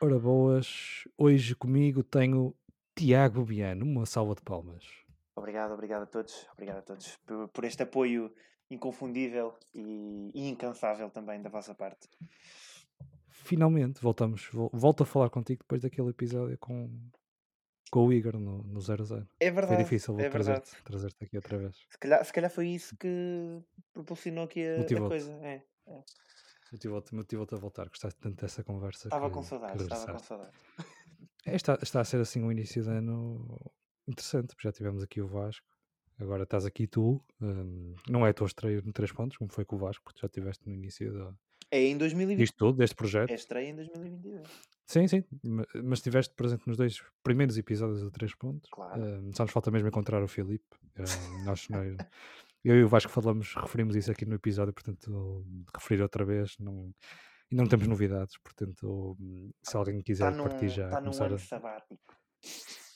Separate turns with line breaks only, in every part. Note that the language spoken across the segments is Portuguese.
Ora boas, hoje comigo tenho Tiago Biano, uma salva de palmas.
Obrigado, obrigado a todos, obrigado a todos por, por este apoio inconfundível e, e incansável também da vossa parte.
Finalmente, voltamos, vol- volto a falar contigo depois daquele episódio com, com o Igor no, no 0-0.
É
Foi
verdade,
difícil
é
trazer-te trazer aqui outra vez.
Se calhar, se calhar foi isso que propulsionou aqui a, a coisa. É,
Motivou-te motivou-te a voltar, gostaste tanto dessa conversa.
estava
que-
com saudades, estava com saudades.
É, está, está a ser assim um início de ano interessante, porque já tivemos aqui o Vasco, agora estás aqui tu. hum, não é a tua estreia no 3 pontos, como foi com o Vasco, porque já estiveste no início da,
É em 2020.
disto tudo, deste projeto.
É estreia em 2022.
Sim, sim, ma- mas estiveste presente nos dois primeiros episódios do 3 pontos.
Claro.
Hum, só nos falta mesmo encontrar o Filipe. Hum, nós, nós- eu e o Vasco falamos, referimos isso aqui no episódio, portanto, referir outra vez, não, e não temos novidades, portanto, se alguém quiser
Está num,
partir já,
tá num ano
a,
sabático.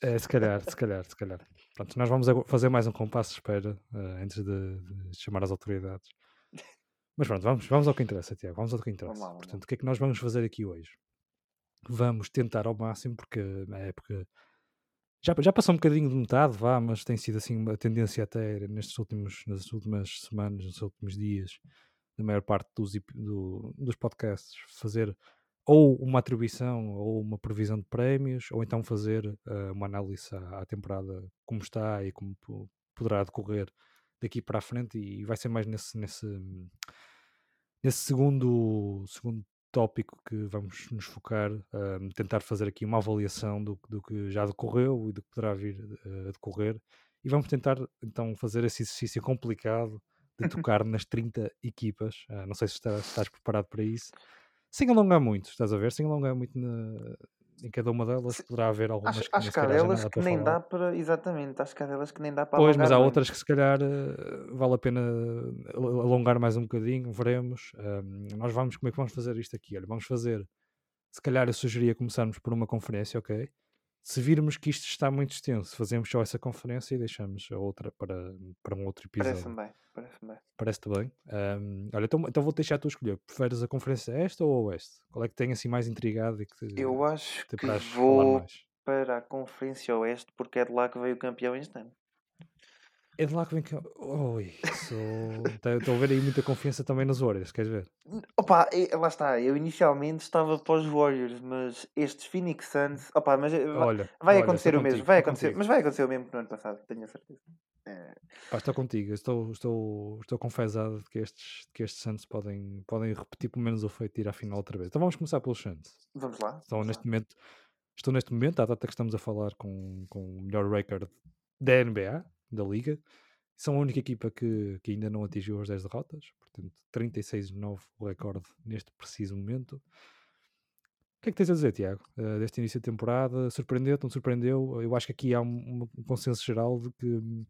é, se calhar, se calhar, se calhar. Pronto, nós vamos fazer mais um compasso de espera eh, antes de, de chamar as autoridades. Mas pronto, vamos, vamos ao que interessa, Tiago. Vamos ao que interessa.
Vamos lá, vamos.
Portanto, o que é que nós vamos fazer aqui hoje? Vamos tentar ao máximo, porque na época já, já passou um bocadinho de metade, vá, mas tem sido assim uma tendência até nestes últimos, nas últimas semanas, nos últimos dias, na maior parte dos, do- dos podcasts, fazer ou uma atribuição ou uma previsão de prémios, ou então fazer eh, uma análise à, à temporada como está e como po- poderá decorrer daqui para a frente, e vai ser mais nesse, nesse, nesse segundo, segundo tópico que vamos nos focar, um, tentar fazer aqui uma avaliação do, do que já decorreu e do que poderá vir uh, a decorrer. E vamos tentar então fazer esse exercício complicado de tocar nas 30 equipas. Uh, não sei se estás, se estás preparado para isso. Sem alongar muito, estás a ver? Sem alongar muito na- em cada uma delas, poderá haver algumas
Acho,
que
acho que há delas que nem
falar.
dá para. Exatamente, acho que há delas que nem dá para
Pois, mas há outras que se calhar eh, vale a pena eh, al- alongar mais um bocadinho, veremos. Ahm, nós vamos, como é que vamos fazer isto aqui? Olha, vamos fazer, se calhar eu sugeria começarmos por uma conferência, ok? Se virmos que isto está muito extenso, fazemos só essa conferência e deixamos a outra para, para um outro episódio.
Parece-me bem, parece-me bem.
Parece-te bem? Ahm, olha, então, então vou deixar tu escolher. Preferes a conferência esta ou a oeste? Qual é que tem assim mais intrigado e que te,
Eu acho
te
que vou para a Conferência Oeste porque é de lá que veio o campeão este ano.
É de lá que vem que. Oi, sou... Estou a ver aí muita confiança também nos Warriors, queres ver?
Opa, e- lá está, eu inicialmente estava para os Warriors, mas estes Phoenix Suns, opa, mas eh,
Olha,
vai
olha,
acontecer
estou
o mesmo,
contigo,
vai
estou
acontecer,
contigo.
mas vai acontecer o mesmo que no ano passado, tenho a certeza. Eh,
Pá, estou contigo, estou, estou, estou confesado de que estes, que estes Suns podem, podem repetir pelo menos o feito de ir à final outra vez. Então vamos começar pelos Suns.
vamos lá.
Estão
vamos
neste
lá.
momento, estou neste momento, à data que estamos a falar com, com o melhor record da NBA, da Liga. São a única equipa que, que ainda não atingiu as 10 derrotas, portanto 36-9 o recorde neste preciso momento. O que é que tens a dizer, Tiago, eh, deste início de temporada? Surpreendeu-te, não surpreendeu? Eu acho que aqui há um, um consenso geral de que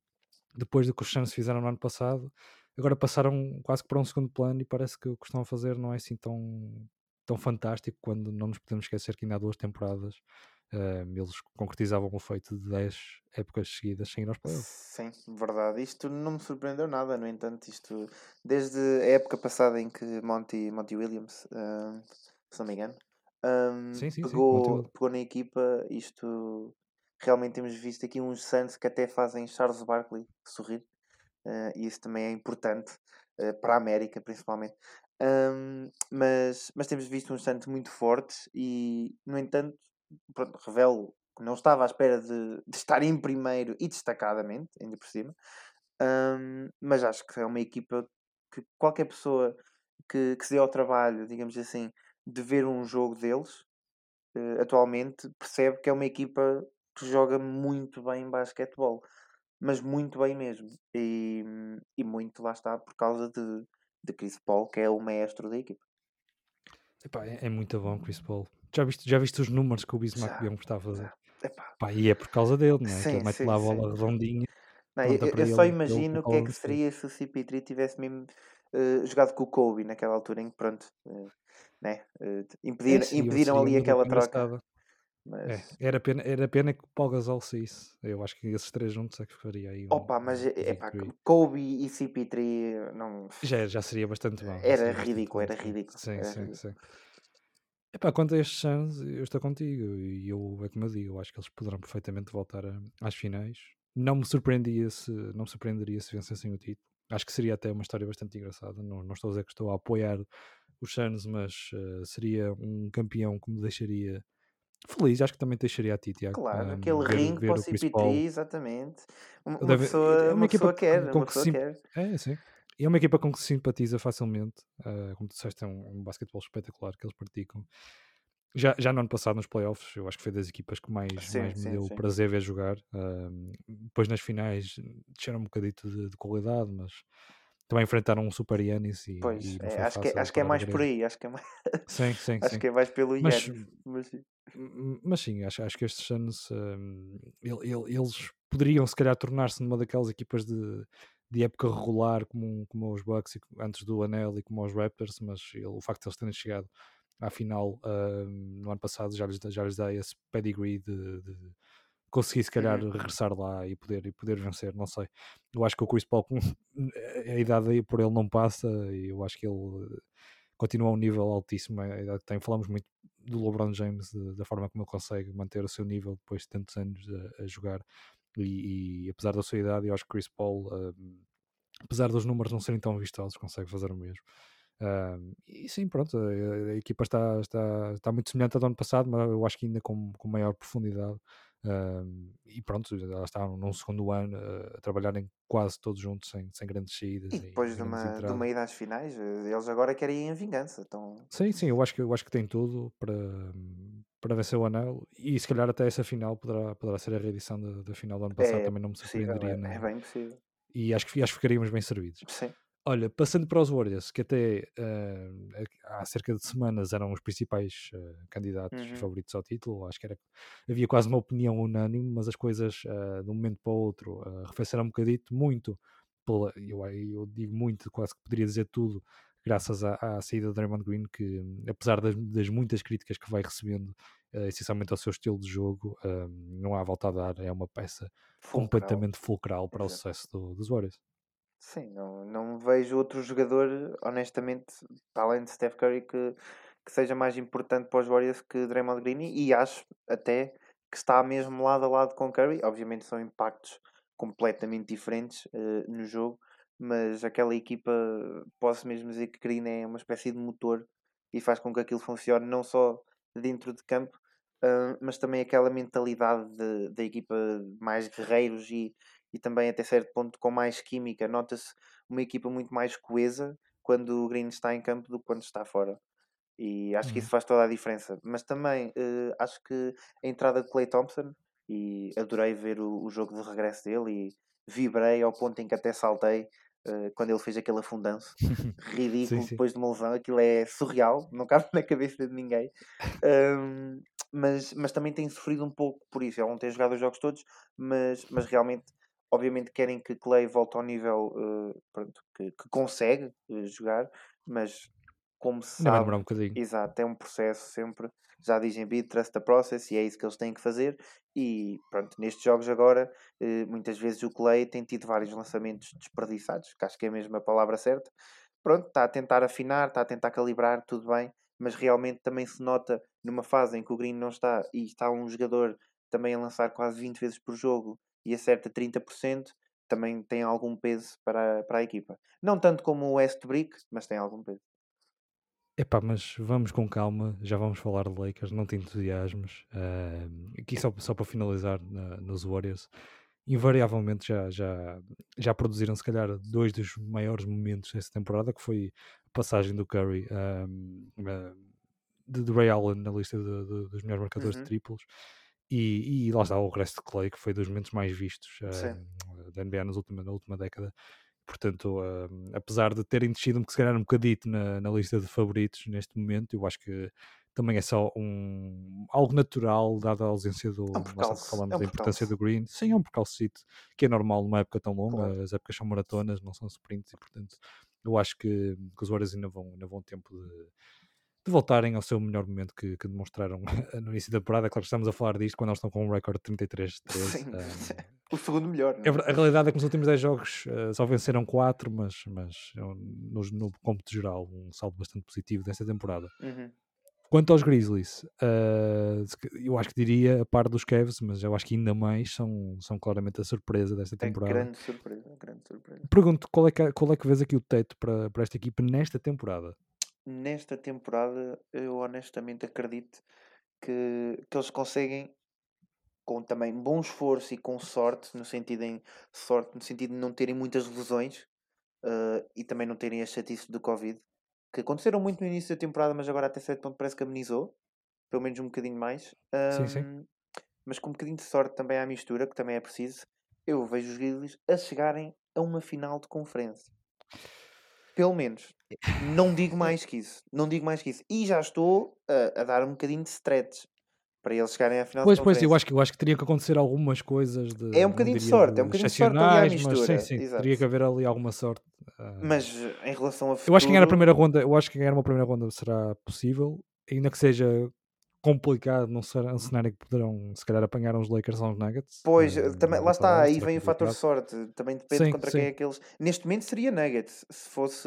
depois do que os Suns fizeram no ano passado, agora passaram quase que para um segundo plano e parece que o que estão a fazer não é assim tão, tão fantástico quando não nos podemos esquecer que ainda há duas temporadas eh, eles concretizavam o feito de 10 épocas seguidas sem ir aos playoffs.
Sim, verdade. Isto não me surpreendeu nada, no entanto, isto desde a época passada em que Monty, Monty Williams, se não me engano, ah,
Sim, sim, sim,
pegou,
Williams.
pegou na equipa, isto realmente temos visto aqui uns Suns que até fazem Charles Barkley sorrir, ah, e isso também é importante ah, para a América, principalmente. Ahm, mas, mas temos visto uns Suns muito fortes e, no entanto, pronto, revelo que não estava à espera de, de estar em primeiro e destacadamente, ainda por cima. Ahm, mas acho que é uma equipa que qualquer pessoa que, que se dê ao trabalho, digamos assim, de ver um jogo deles, eh, atualmente, percebe que é uma equipa que joga muito bem basquetebol. Mas muito bem mesmo. E, e muito lá está por causa de, de Chris Paul, que é o maestro da equipa.
Epá, é, é muito bom, Chris Paul. Já viste, já viste os números que o Bismarck Bion está a fazer?
Epá,
Pá, e é por causa dele, não é? Que
sim,
ele mete
sim,
lá a
sim.
bola redondinha,
Não, eu, eu- só
ele
imagino o que é que
chão.
seria se o CP3 tivesse mesmo eh, jogado com o Kobe naquela altura em que, pronto, eh, né, eh,
É,
impediram,
seria,
impediram ali aquela troca.
É,
Mas,
era pena, era pena que o Paul Gasol saísse. Eu acho que esses três juntos é que faria aí um,
opa, mas é
victory.
Kobe e CP3 não.
Já, já seria bastante bom.
Era
bastante
ridículo, era
sim.
ridículo.
Sim,
Era
sim,
ridículo.
sim. Epá, quanto a estes Suns, eu estou contigo e eu, é como eu digo, eu acho que eles poderão perfeitamente voltar a- às finais. Não me surpreenderia se, não me surpreenderia se vencessem o título. Acho que seria até uma história bastante engraçada. Não, não estou a dizer que estou a apoiar os Suns, mas eh, seria um campeão que me deixaria feliz. Acho que também deixaria a ti, Tiago.
Claro,
Um,
aquele
ver,
ringue para o
o Chris
CP3,
Paul.
exatamente. Uma,
Deve-
pessoa,
é uma
uma
equipa
pessoa quer, uma pessoa
se
quer.
É, sim. É uma equipa com que se simpatiza facilmente. ah, como tu disseste, é um, um basquetebol espetacular que eles praticam. Já, já no ano passado, nos playoffs, eu acho que foi das equipas que mais,
Sim,
mais me
sim,
deu
sim.
prazer ver jogar. Ahm, depois nas finais desceram um bocadito de, de qualidade, mas também enfrentaram um Super Yanis e,
Pois,
e
é, acho, que, é- acho que é
o
mais por aí, acho que é mais,
Sim, sim,
acho
sim.
que é mais pelo Yannis. Mas
Mas sim, acho, acho que estes anos ele- ele- eles poderiam se calhar tornar-se numa daquelas equipas de, de época regular como, como os Bucks e antes do Anel e como os Raptors, mas ele- o facto de eles terem chegado à final hum, no ano passado já lhes, dá- já lhes dá esse pedigree de, de conseguir se calhar
Uhum.
regressar lá e poder, e poder vencer, não sei. Eu acho que o Chris Paul, a idade aí por ele não passa e eu acho que ele eh, continua a um nível altíssimo, a idade que tem. Falamos muito do LeBron James, da forma como ele consegue manter o seu nível depois de tantos anos a, a jogar. E, e apesar da sua idade, eu acho que Chris Paul, hum, apesar dos números não serem tão vistosos, consegue fazer o mesmo. Hum, e sim, pronto, a, a equipa está, está, está muito semelhante ao do ano passado, mas eu acho que ainda com, com maior profundidade. Hum, e pronto, já estão num segundo ano uh, a trabalharem quase todos juntos, sem, sem grandes saídas
E
e
depois de
grandes
uma, de uma ida às finais, eh, eles agora querem ir em vingança. Então,
Sim, sim, eu acho que, eu acho que tem tudo para, para vencer o anel e se calhar até essa final poderá, poderá ser a reedição da, da final do ano passado,
é
também não me
possível,
surpreenderia
é, é
nada.
bem possível.
E acho que, acho que ficaríamos bem servidos.
Sim.
Olha, passando para os Warriors, que até eh, há cerca de semanas eram os principais eh, candidatos
Uhum.
favoritos ao título, acho que era, havia quase uma opinião unânime, mas as coisas eh, de um momento para o outro uh, arrefeceram um bocadito, muito, pela, eu, eu digo muito, quase que poderia dizer tudo, graças à, à saída de Draymond Green, que apesar das, das muitas críticas que vai recebendo, uh, essencialmente ao seu estilo de jogo, uh, não há volta a dar, é uma peça
Fulcral.
completamente fulcral para
Exato.
o sucesso do, dos Warriors.
Sim, não, não vejo outro jogador, honestamente, para além de Steph Curry, que, que seja mais importante para os Warriors que Draymond Green e acho até que está mesmo lado a lado com Curry. Obviamente são impactos completamente diferentes uh, no jogo, mas aquela equipa, posso mesmo dizer que Green é uma espécie de motor e faz com que aquilo funcione não só dentro de campo, uh, mas também aquela mentalidade da equipa mais guerreiros e, e também até certo ponto com mais química. Nota-se uma equipa muito mais coesa quando o Green está em campo do que quando está fora. E acho que isso faz toda a diferença. Mas também uh, acho que a entrada de Clay Thompson, e adorei ver o, o, jogo de regresso dele e vibrei ao ponto em que até saltei uh, quando ele fez aquele afundanço ridículo
sim, sim.
depois de uma lesão. Aquilo é surreal, não cabe na cabeça de ninguém. Um, mas, mas também tem sofrido um pouco por isso. Ele não tem jogado os jogos todos, mas, mas realmente obviamente querem que Clay volte ao nível uh, pronto, que, que, consegue uh, jogar, mas como se
vai
sabe,
demorar um bocadinho.
exato, é um processo sempre, já dizem bid, trust the process e é isso que eles têm que fazer e pronto, nestes jogos agora uh, muitas vezes o Clay tem tido vários lançamentos desperdiçados, que acho que é mesmo a palavra certa pronto, está a tentar afinar, está a tentar calibrar, tudo bem, mas realmente também se nota numa fase em que o Green não está e está um jogador também a lançar quase 20 vezes por jogo e acerta 30%, também tem algum peso para, para a equipa. Não tanto como o Westbrook, mas tem algum peso.
Epá, mas vamos com calma, já vamos falar de Lakers, não te entusiasmes. Uh, aqui só, só para finalizar na, nos Warriors, invariavelmente já, já, já produziram se calhar dois dos maiores momentos dessa temporada, que foi a passagem do Curry um, uh, de, de Ray Allen na lista de, de, dos melhores marcadores
Uhum.
de triplos. E, e, lá está o regresso de Clay, que foi dos momentos mais vistos uh, da NBA nas última, na última década. Portanto, uh, apesar de terem descido se calhar um bocadito na, na, lista de favoritos neste momento, eu acho que também é só um, algo natural, dada a ausência do.
É um
falamos
é um
da importância do Green. Sim, é um percalcito, que é normal numa época tão longa,
Claro.
as épocas são maratonas, não são sprints, e portanto, eu acho que, que os Warriors ainda vão, ainda vão tempo de, de voltarem ao seu melhor momento que, que demonstraram no início da temporada. Claro que estamos a falar disto quando eles estão com um recorde de 33 13.
Sim.
Um,
o segundo melhor.
é, a realidade é que nos últimos 10 jogos uh, só venceram 4, mas, mas no, no cômputo geral, um saldo bastante positivo desta temporada.
Uhum.
Quanto aos Grizzlies, uh, eu acho que diria a par dos Cavs, mas eu acho que ainda mais são, são claramente a surpresa desta temporada.
É grande surpresa, grande surpresa.
Pergunto qual é que, qual é que vês aqui o teto para, para esta equipa nesta temporada?
Nesta temporada, eu honestamente acredito que, que eles conseguem com também bom esforço e com sorte, no sentido em sorte, no sentido de não terem muitas lesões uh, e também não terem a chatice do Covid, que aconteceram muito no início da temporada, mas agora até certo ponto parece que amenizou, pelo menos um bocadinho mais. Um,
sim, sim.
Mas com um bocadinho de sorte também à mistura, que também é preciso, eu vejo os Grizzlies a chegarem a uma final de conferência. Pelo menos. Não digo mais que isso. Não digo mais que isso. E já estou a, a dar um bocadinho de stretch para eles chegarem à final
Pois, pois, eu acho, que, eu acho que teria que acontecer algumas coisas de.
É um bocadinho de sorte, é um bocadinho de sorte ali à mistura.
Mas, sim, sim,
Exato.
teria que haver ali alguma sorte.
Mas em relação a futuro...
Eu acho que ganhar a primeira ronda, eu acho que ganhar uma primeira ronda será possível, ainda que seja complicado, não será um cenário que poderão se calhar apanhar uns Lakers ou uns Nuggets.
Pois, uh, também, lá está, aí vem o fator sorte, também depende sim, contra sim. quem é que eles. Neste momento seria Nuggets, se fosse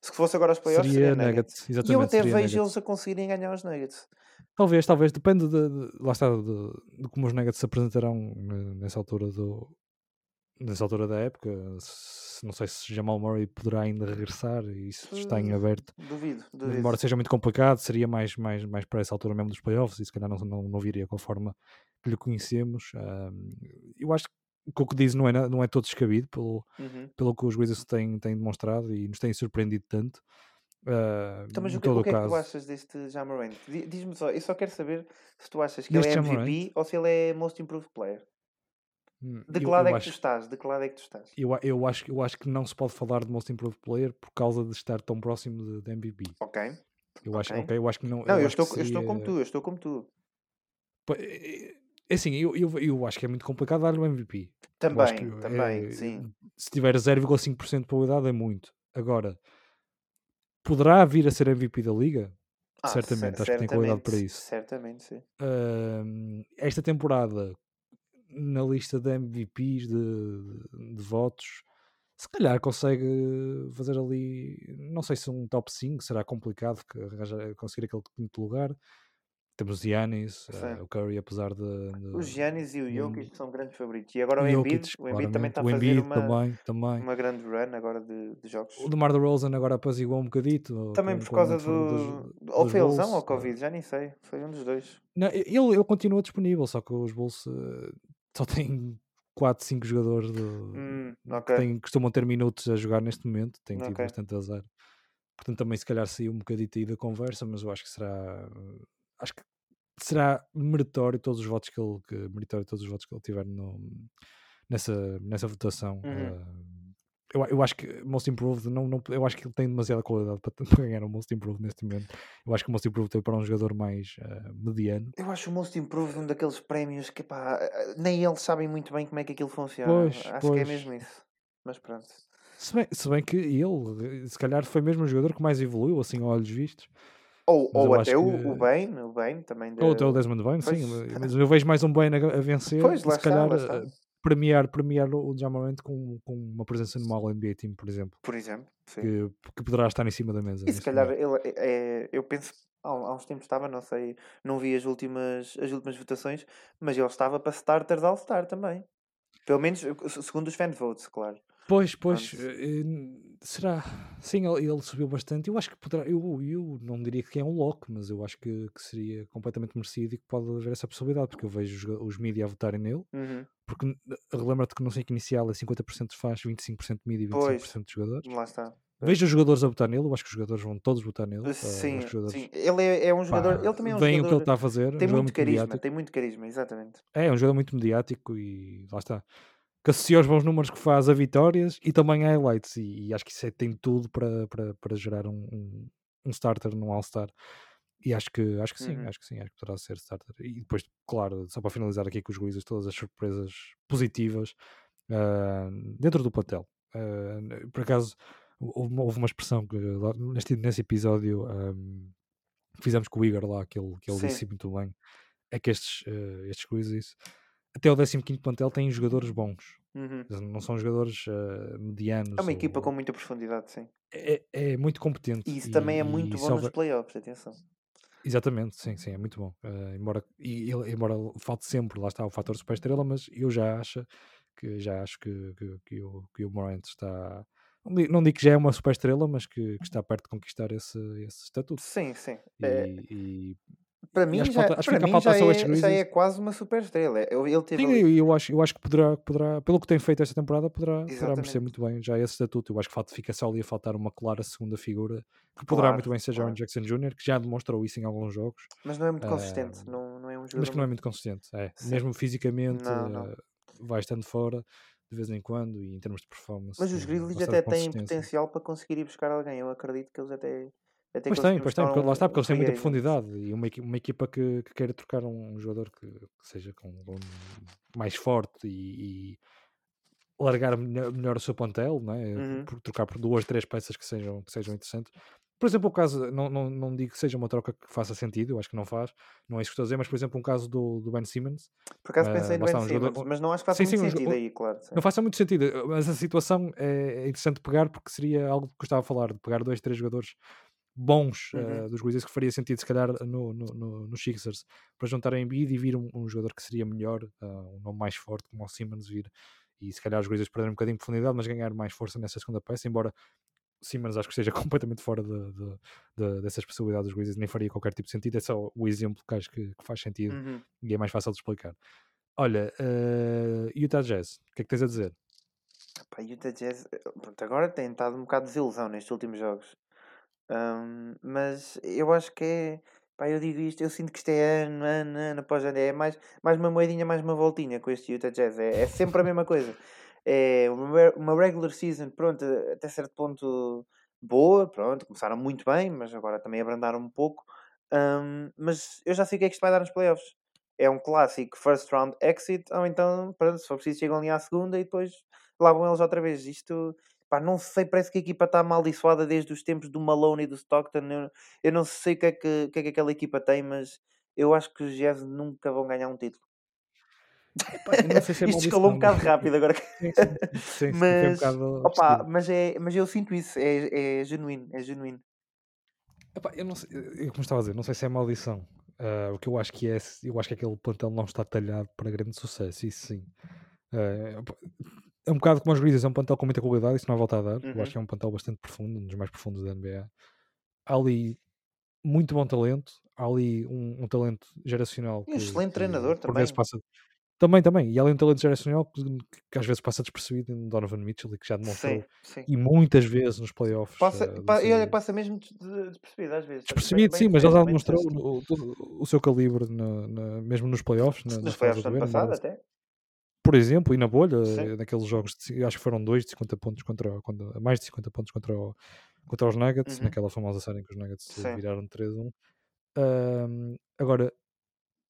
se fosse agora os playoffs
seria,
seria Nuggets.
Nuggets. Exatamente,
e eu até vejo
Nuggets.
eles a conseguirem ganhar os Nuggets.
Talvez, talvez, depende de, de lá está, de, de, como os Nuggets se apresentarão nessa altura do nessa altura da época. Se, não sei se Jamal Murray poderá ainda regressar e isso está em aberto.
Duvido, duvido.
Embora seja muito complicado, seria mais, mais, mais para essa altura mesmo dos playoffs e se calhar não, não, não viria com a forma que lhe conhecemos. Um, eu acho que o que diz não é, não é todo descabido pelo,
uhum.
pelo que os Wizards têm, têm demonstrado e nos têm surpreendido tanto. Uh,
então, mas o que, o que é que tu achas deste Jamarant? Diz-me só, eu só quero saber se tu achas que deste ele é MVP Jamarant? ou se ele é Most Improved Player. De que
eu,
lado
eu
é que tu estás? De que lado é que tu estás?
Eu, eu, acho, eu acho que não se pode falar de Most Improved Player por causa de estar tão próximo de, de MVP.
Ok.
Eu
okay.
acho, okay, eu acho que não.
Não, eu, estou,
seria...
eu estou como tu, eu estou como tu.
É assim, eu, eu, eu acho que é muito complicado dar o MVP.
Também,
que,
também,
é,
sim.
Se tiver 0,5% de probabilidade é muito. Agora, poderá vir a ser MVP da liga?
Ah,
certamente,
cer
acho que tem qualidade para isso.
Certamente, sim.
Uh, esta temporada, na lista de MVPs de, de, de, votos, se calhar consegue fazer ali, não sei se um top 5, será complicado conseguir aquele quinto lugar. Temos o Giannis, uh, o Curry, apesar de. de
os Giannis e o Jokic são grandes favoritos. E agora o Embiid, o Embiid também está a fazer uma,
também, também.
uma grande run agora de, de jogos.
O DeMar DeRozan agora apaziguou um bocadito.
Também
com,
por causa do...
Dos,
ou foi lesão ou Covid, já nem sei. Foi um dos dois.
Não, ele, ele continua disponível, só que os Bulls uh, só têm 4, 5 jogadores de,
hum, okay.
que têm, costumam ter minutos a jogar neste momento. Tem tido
okay.
bastante azar. Portanto, também se calhar saiu um bocadito aí da conversa, mas eu acho que será. Acho que será meritório todos os votos que ele que, meritório todos os votos que ele tiver no, nessa, nessa votação.
Uhum.
Uh, eu, eu acho que Most Improved não, não, eu acho que ele tem demasiada qualidade para, para ganhar o Most Improved neste momento. Eu acho que o Most Improved tem para um jogador mais uh, mediano.
Eu acho o Most Improved um daqueles prémios que pá, nem eles sabem muito bem como é que aquilo funciona.
Pois,
acho
pois.
que é mesmo isso. Mas pronto.
Se bem, se bem que ele, se calhar, foi mesmo o jogador que mais evoluiu, assim, a olhos vistos.
Ou, ou até o,
que...
o Bane, o Bane também. De...
Ou até o Desmond Bane, pois... sim. Mas eu vejo mais um Bane a, vencer.
Pois, lá
se calhar
está, lá
está. Premiar, premiar o Jamarant com, com uma presença no All NBA Team, por exemplo.
Por exemplo.
Que, que poderá estar em cima da mesa.
E se calhar ele, é, eu penso há, uns tempos estava, não sei, não vi as últimas, as últimas votações, mas ele estava para starter de All-Star também. Pelo menos segundo os fan votes, claro.
Pois, pois, uh, será? Sim, ele, ele, subiu bastante. Eu acho que poderá. Eu, eu não diria que é um lock, mas eu acho que, que, seria completamente merecido e que pode haver essa possibilidade, porque eu vejo os, os mídias a votarem nele.
Uhum.
Porque relembra-te que no 5 inicial é 50% de fãs, 25% de mídia e 25%
pois,
de jogadores.
Lá está.
Vejo os jogadores a votar nele, eu acho que os jogadores vão todos votar nele.
Sim,
uh, jogadores,
sim. ele é, é um jogador.
Pá,
ele também é um
bem
jogador.
o que ele está a fazer.
Tem
um
muito,
muito
carisma,
mediático.
tem muito carisma, exatamente.
É, é um jogador muito mediático e lá está que associa os bons números que faz a vitórias e também a highlights. E, e acho que isso é, tem tudo para, para, para gerar um, um, um starter num All-Star. E acho que, acho que sim,
Uhum.
acho que sim, acho que poderá ser starter. E depois, claro, só para finalizar aqui com os Wizards, todas as surpresas positivas ah, dentro do plantel. Ah, por acaso, houve, uma- houve uma expressão que lá neste, nesse episódio ahm, que fizemos com o Igor lá, que ele, que ele
Sim.
disse muito bem, é que estes, ah, estes Wizards até o 15 plantel têm jogadores bons.
Uhum.
Não são jogadores uh, medianos.
É uma equipa
ou...
com muita profundidade, sim.
É, é muito competente.
E isso também é
e-
muito
e
bom nos playoffs, atenção.
Exatamente, sim, sim, é muito bom. Uh, embora, e embora falte sempre, lá está o fator super estrela, mas eu já acho que já acho que, que, que o, que o Morant está. Não digo, que já é uma super estrela, mas que, que, está perto de conquistar esse, esse estatuto.
Sim, sim.
E,
É,
e,
para mim, já,
falta,
para mim já, é, já é quase uma super estrela. Eu- Ele teve
Sim,
ali.
eu, acho, eu acho que poderá, poderá, pelo que tem feito esta temporada, poderá, poderá merecer muito bem já esse estatuto. Eu acho que falta, fica só ali a faltar uma clara segunda figura, que poderá
Claro,
muito bem ser Jaron
claro.
Jackson Jr., que já demonstrou isso em alguns jogos,
Mas não é muito consistente. Não, não é um
mas
jogador
que não é
muito.
consistente. É.
Sim.
Mesmo fisicamente,
Não, não.
ah, vai estando fora de vez em quando, e em termos de performance,
Mas os
tem
Grizzlies até têm potencial para conseguir ir buscar alguém. Eu acredito que eles até, até
Pois tem, pois tem, porque lá está,
um,
porque
um
eles têm muita profundidade e uma, uma equipa que, que queira trocar um jogador que, que seja com, com mais forte e, e largar melhor, melhor o seu plantel, não é?
Uhum.
por trocar por duas, três peças que sejam, que sejam interessantes. Por exemplo, o caso, não, não, não digo que seja uma troca que faça sentido, eu acho que não faz, não é isso que estou a dizer, mas por exemplo, um caso do, do Ben Simmons,
Por acaso
ah,
pensei no
lá está,
Ben
um jogador.
Simmons,
um-
mas não acho que faça
Sim,
muito
sim, um
sentido
um-
aí, claro. sim.
não faça muito sentido, mas a situação é, é interessante pegar porque seria algo que eu estava a falar, de pegar dois, três jogadores bons
Uhum.
uh, dos Grizzlies que faria sentido se calhar no, no, no, nos Sixers para juntar a Embiid e vir um, um jogador que seria melhor, uh, um nome mais forte como o Simmons vir e se calhar os Grizzlies perderem um bocadinho de profundidade mas ganhar mais força nessa segunda peça, embora Simmons acho que esteja completamente fora de, de, de, dessas possibilidades dos Grizzlies, nem faria qualquer tipo de sentido, é só o exemplo que acho que, que faz sentido
Uhum.
e é mais fácil de explicar. Olha, uh, Utah Jazz, o que é que tens a dizer?
Pá, Utah Jazz, pronto, agora tem estado um bocado de desilusão nestes últimos jogos. Ahm, mas eu acho que é. Pá, eu digo isto, eu sinto que isto é ano, ano, ano após ano. É mais, mais uma moedinha, mais uma voltinha com este Utah Jazz. É, é sempre a mesma coisa. É uma, re- uma regular season, pronto, até certo ponto boa, pronto, começaram muito bem, mas agora também abrandaram um pouco. Ahm, mas eu já sei o que é que isto vai dar nos playoffs. É um clássico first round exit, ou então, pronto, se for preciso, chegam ali à segunda e depois lá vão eles outra vez. Isto, pá, não sei, parece que a equipa está amaldiçoada desde os tempos do Malone e do Stockton. Eu, eu não sei o que, é que, o que é que aquela equipa tem, mas eu acho que os Jazz nunca vão ganhar um título.
Epá, se é
Isto escalou um bocado rápido agora.
Sim, sim, sim, um
mas, opa, mas, é, mas eu sinto isso, é, é genuíno, é genuíno.
Epá, eu não sei, eu, como estava a dizer, não sei se é maldição. Ah, o que eu acho que é, eu acho que aquele plantel não está talhado para grande sucesso, isso sim. Opa, é um bocado como os Grizzlies, é um plantel com muita qualidade, isso não há volta a dar. Eu
Uhum.
acho que é um plantel bastante profundo, um dos mais profundos da NBA. Há ali muito bom talento, há ali um, um talento geracional
E um
que,
excelente
que
treinador
vezes
também.
passa. Também, também. E há ali um talento geracional que, que às vezes passa despercebido em Donovan Mitchell e que já demonstrou
Sim, sim.
e muitas vezes nos playoffs
Passa,
do
pa- e olha, passa mesmo des- de- despercebido às vezes. Bem,
Despercebido,
bem
sim, mas ele já
bem
demonstrou o, todo o seu calibre na- na- mesmo nos playoffs, na,
Nos playoffs do ano
embora,
passado até.
Por exemplo, e na bolha,
Sim.
eh, naqueles jogos, de, acho que foram dois de 50 pontos contra, contra mais de 50 pontos contra, o- contra os Nuggets,
Uhum.
naquela famosa série em que os Nuggets
Sim.
viraram 3-1. Ahm, agora,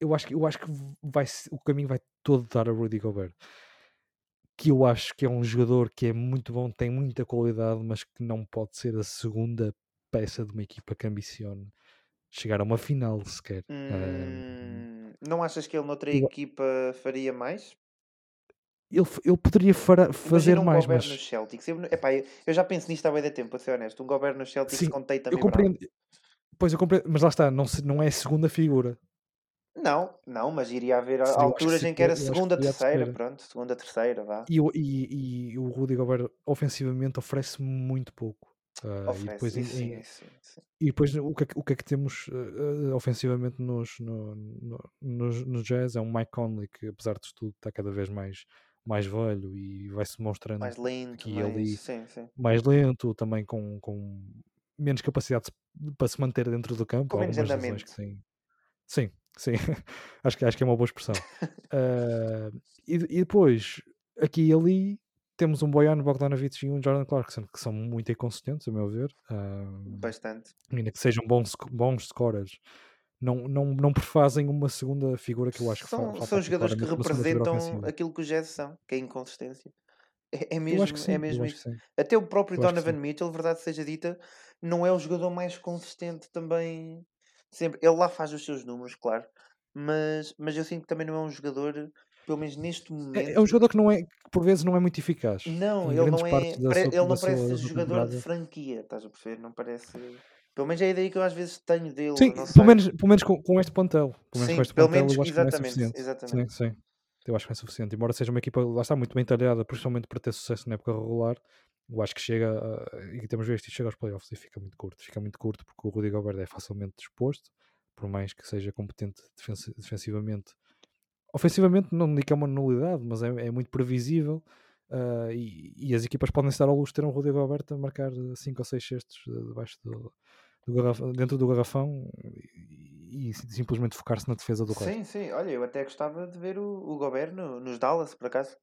eu acho que, eu acho que vai, o caminho vai todo dar a Rudy Gobert, que eu acho que é um jogador que é muito bom, tem muita qualidade, mas que não pode ser a segunda peça de uma equipa que ambicione chegar a uma final sequer.
Hum, não achas que ele noutra
eu-
equipa faria mais?
Ele, ele poderia fara- fazer
um
mais,
Gobert
mas
nos Celtics. Eu, epá, eu, eu já penso nisto há bem de tempo, a ser honesto. Um Gobert nos Celtics
sim,
com Tatum
eu compreendo. Pois eu compreendo, mas lá está, não, se- não é a segunda figura.
Não, não, mas iria haver a-
Seria, eu acho que
alturas em que era
que
segunda,
a
terceira, pronto, segunda, terceira, vá.
E, o- e, e o Rudy Gobert ofensivamente oferece muito pouco. Ah, e depois, em-
isso sim,
em-
isso sim, sim.
e depois o, que é, que- o que é que temos ah, ofensivamente nos, no, no, nos, nos Jazz? É um Mike Conley que, apesar de tudo, está cada vez mais, mais velho e vai-se mostrando
Mais lento,
aqui
mais.
ali
Sim, sim.
mais lento, também com, com menos capacidade de- para se manter dentro do campo,
Com menos andamento.
tem. Sim, sim, acho, que, acho que é uma boa expressão. Ah, e, e depois, aqui e ali, temos um Bojan Bogdanovic e um Jordan Clarkson que são muito inconsistentes, a meu ver, Ah,
Bastante.
ainda que sejam bons, bons scorers. Não, não, não prefazem uma segunda figura que eu acho que
São,
falta
são jogadores que representam
ofensiva.
aquilo que os Jazz são, que é inconsistência. É, é mesmo,
sim,
é mesmo isso. Até o próprio
Eu
Donovan. Mitchell, verdade seja dita, não é o jogador mais consistente também. Sempre. Ele lá faz os seus números, claro. Mas, mas eu sinto que também não é um jogador, pelo menos neste
É, é um
momento.
jogador que não é, que por vezes não é muito eficaz
Não, ele não é. pare-
sua,
Ele não parece jogador de franquia, estás a perceber? Não parece. Pelo menos é a ideia que eu às vezes tenho dele,
Sim,
não
pelo menos, pelo menos com, com este plantel. Pelo menos com
Sim,
este
pelo
plantel
menos,
eu acho que é
exatamente,
suficiente.
exatamente.
Sim, sim. Eu acho que é suficiente. Embora seja uma equipa, lá está, muito bem talhada, principalmente para ter sucesso na época regular, eu acho que chega, a- e temos visto, isto chega aos playoffs e fica muito curto. Fica muito curto porque o Rudy Gobert é facilmente disposto, por mais que seja competente defensi- defensivamente. Ofensivamente, não digo que é uma nulidade, mas é, é muito previsível. ah, e, e as equipas podem estar ao luxo de ter um Rudy Gobert a marcar 5 ou 6 cestos eh, debaixo do, do garrafão- dentro do garrafão e, e simplesmente focar-se na defesa do resto.
Sim, sim, olha, eu até gostava de ver o, o Gobert no- nos Dallas, por acaso.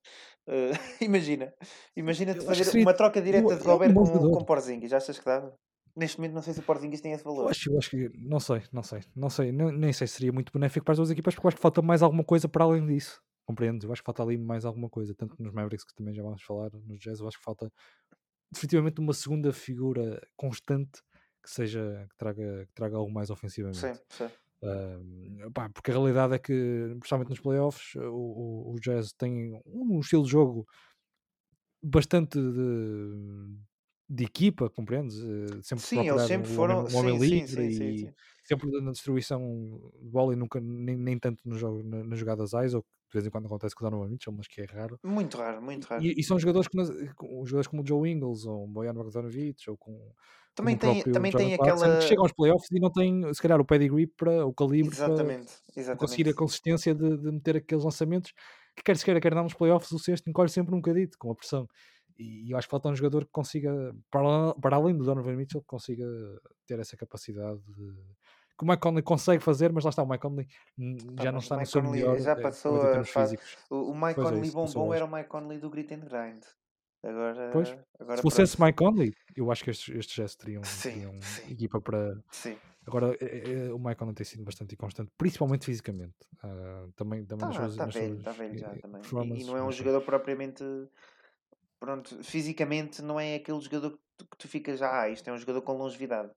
Eh, imagina, imagina-te
Eu
fazer
seria-
uma troca direta
eu-
de
é
Gobert com, com Porzingis, achas que dava? Neste momento não sei se o Porzingis tem esse
Eu
valor.
acho, eu acho que não sei, não sei, não sei, nem, nem sei se seria muito benéfico para as duas equipas, porque eu acho que falta mais alguma coisa para além disso. Compreendes? Eu acho que falta ali mais alguma coisa, tanto nos Mavericks que também já vamos falar, nos Jazz, eu acho que falta definitivamente uma segunda figura constante que seja que traga, que traga algo mais ofensivamente.
Sim, sim.
Um, pá, porque a realidade é que, principalmente nos playoffs, o, o, o Jazz tem um estilo de jogo bastante de, de equipa, compreendes? Eh, Sempre
Sim, eles sempre
um
foram.
um homem
Sim,
livre
sim, sim,
e sempre na distribuição de bola e nunca, nem, nem tanto no jogo, na- nas jogadas AIS, ou que de vez em quando acontece com o Donovan Mitchell, mas que é raro.
Muito raro, muito raro.
E, e são jogadores, que, jogadores como o Joe Ingles, ou o Bojan Bogdanovic, ou com,
Também tem, também tem aquela.
que chegam aos playoffs e não têm, se calhar, o pedigree para, o calibre para,
Exatamente,
para conseguir a
exatamente.
consistência de, de meter aqueles lançamentos que quer se queira, quer não nos playoffs, o sexto encolhe sempre um bocadito com a pressão. E eu acho que falta um jogador que consiga, para, para além do Donovan Mitchell, que consiga ter essa capacidade de, que o Mike Conley consegue fazer, mas lá está, o Mike Conley
Pá,
já não está no
Mike
seu
Conley
melhor,
já
eh,
passou a fase. O, Mike
Pois é,
Conley
isso, passou
bombom era o Mike Conley do Grit and Grind. Agora,
Pois,
agora
se fosse
pronto.
Mike Conley, eu acho que estes, estes já teriam,
Sim,
teriam
sim,
equipa para.
sim.
Agora, eh, eh, o Mike Conley tem sido bastante inconstante, principalmente fisicamente. Ah, também também nas
Tá,
suas,
tá
nas
velho,
suas
tá velho já
eh,
também. E, e não é um jogador propriamente. Pronto, fisicamente não é aquele jogador que tu, que tu ficas. Ah, isto é um jogador com longevidade.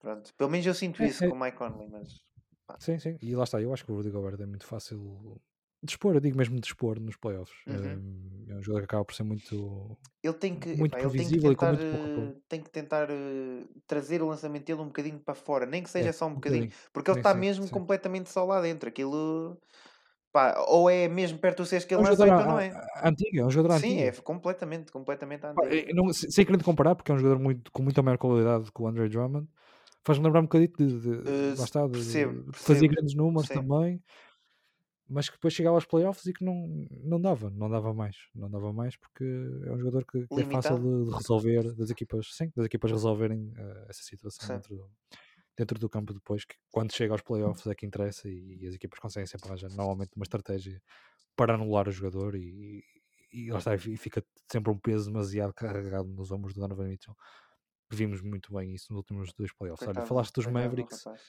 Pronto, pelo menos eu sinto
É,
isso
é,
com o Mike Conley, mas. pá.
sim, sim. E lá está, eu acho que o Rudy Gobert é muito fácil de expor, eu digo mesmo de expor nos playoffs.
Uhum.
É um jogador que acaba por ser muito,
Ele tem que,
muito
epá, ele tem que
previsível e com
tentar,
muito pouco
eh, tem que tentar eh, trazer o lançamento dele um bocadinho para fora, nem que
É,
seja só um bocadinho, porque ele está mesmo
sim.
completamente só lá dentro. Aquilo, pá, ou é mesmo perto do cesto que
É
ele
um
lança, então não é.
antigo, é um jogador
Sim, é
antigo.
completamente, completamente
Pá,
antigo.
não, se- sem querer comparar, porque é um jogador muito, com muita maior qualidade que o Andre Drummond, faz-me lembrar um bocadinho de, de,
Eh,
lá está, de-
percebo,
de- fazia
percebo,
grandes números
sim,
também, mas que depois chegava aos playoffs e que não, não dava, não dava mais, não dava mais porque é um jogador que, que é fácil de, de resolver, das equipas, sim, das equipas resolverem eh, essa situação
sim.
dentro do, dentro do campo depois, que quando chega aos playoffs é que interessa e, e as equipas conseguem sempre arranjar normalmente uma estratégia para anular o jogador e, e lá está, e fica sempre um peso demasiado carregado nos ombros do Donovan Mitchell. Vimos muito bem isso nos últimos dois playoffs. Olha, falaste dos
coitado
Mavericks
rapaz.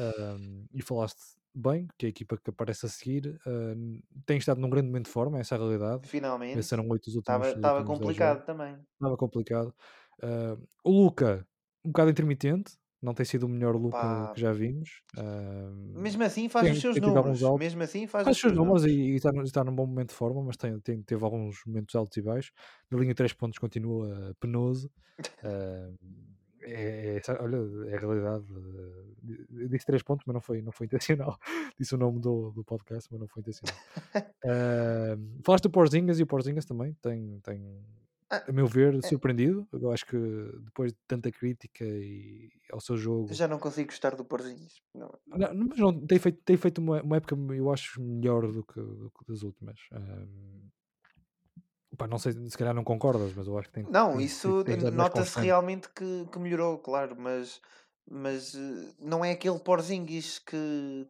ahm, e falaste bem que a equipa que aparece a seguir ahm, tem estado num grande momento de forma, essa é a realidade.
Finalmente,
Venceram oito dos últimos,
estava
dos
estava
últimos 10
complicado também.
Estava complicado. Ah, o Luca, um bocado intermitente, não tem sido o melhor Luca
Pá,
que já vimos. Ahm,
mesmo assim faz os
tem,
seus
tido alguns
números, mesmo assim faz
Faz
os
os seus
seus
números
números.
e, está, está num bom momento de forma, mas tem, tem- teve alguns momentos altos e baixos. Na linha de 3 pontos continua penoso. É, olha, é a realidade. eh, Eu disse 3 pontos, mas não foi, não foi intencional. Disse o nome do, do podcast, mas não foi intencional. Ah, falaste do Porzingas e o Porzingas também tem, tem,
Ah,
a meu ver,
é,
surpreendido. Eu acho que depois de tanta crítica e ao seu jogo,
já não consigo gostar do Porzinhos. Não, não.
mas não, tem feito, tem feito uma, uma época, eu acho, melhor do que, do que das últimas. Ahm, pá, não sei, se calhar não concordas, mas eu acho que tem,
Não,
tem,
isso nota-se realmente que, que melhorou, claro, mas, mas eh, não é aquele Porzingis que,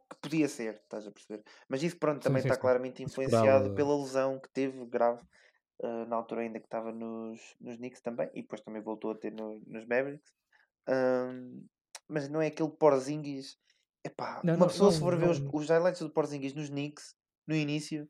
que podia ser, estás a perceber? Mas isso, pronto, também
sim,
está
sim.
claramente
Se
influenciado
esperava.
pela lesão que teve grave eh, na altura ainda que estava nos, nos Knicks também, e depois também voltou a ter no- nos Mavericks. Mas não é aquele Porzingis. Epá,
Não,
uma
não,
pessoa se
não,
for ver os, os highlights do Porzingis nos Knicks, no início,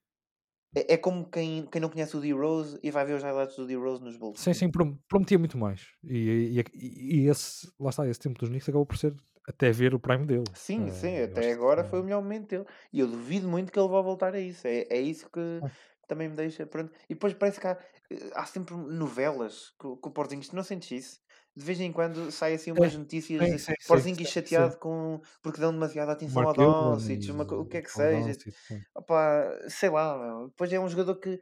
é, é como quem, quem não conhece o D-Rose e vai ver os highlights do D-Rose nos Bulls.
Sim, sim, prom- prometia muito mais. E, e, e esse, lá está, esse tempo dos Knicks acabou por ser até ver o prime dele.
Sim, sim,
Ah, eu
até
acho que
agora foi o melhor momento dele. E eu duvido muito que ele vá voltar a isso. É, é isso que
Ah,
também me deixa. Pronto. E depois parece que há, eh, há sempre novelas com, com o Porzinhos. Tu não sentes isso? De vez em quando sai assim umas notícias
sim, sim,
Porzingis
sim,
chateado com porque dão demasiada atenção ao
Mark Cuban
Doncic, o que é que seja.
Doncic.
Opá, sei lá, meu. Depois é um jogador que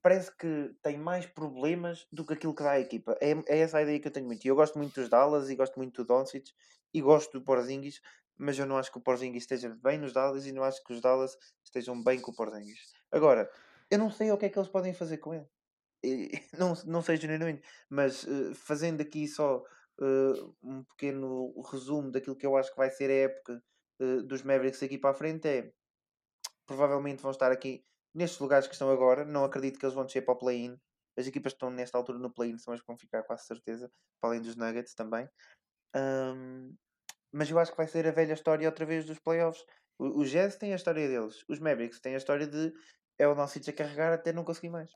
parece que tem mais problemas do que aquilo que dá à equipa. É, é essa a ideia que eu tenho muito. E eu gosto muito dos Dallas e gosto muito do Doncic e gosto do Porzingis, mas eu não acho que o Porzingis esteja bem nos Dallas e não acho que os Dallas estejam bem com o Porzingis. Agora, eu não sei o que é que eles podem fazer com ele. Não, não sei genuinamente, mas eh, fazendo aqui só eh, um pequeno resumo daquilo que eu acho que vai ser a época eh, dos Mavericks aqui para a frente é provavelmente vão estar aqui nestes lugares que estão agora. Não acredito que eles vão descer para o play-in. As equipas que estão nesta altura no play-in são as que vão ficar quase certeza, para além dos Nuggets também. Ahm, mas eu acho que vai ser a velha história outra vez dos playoffs. Os Jazz têm a história deles, os Mavericks têm a história de é o nosso a carregar até não conseguir mais.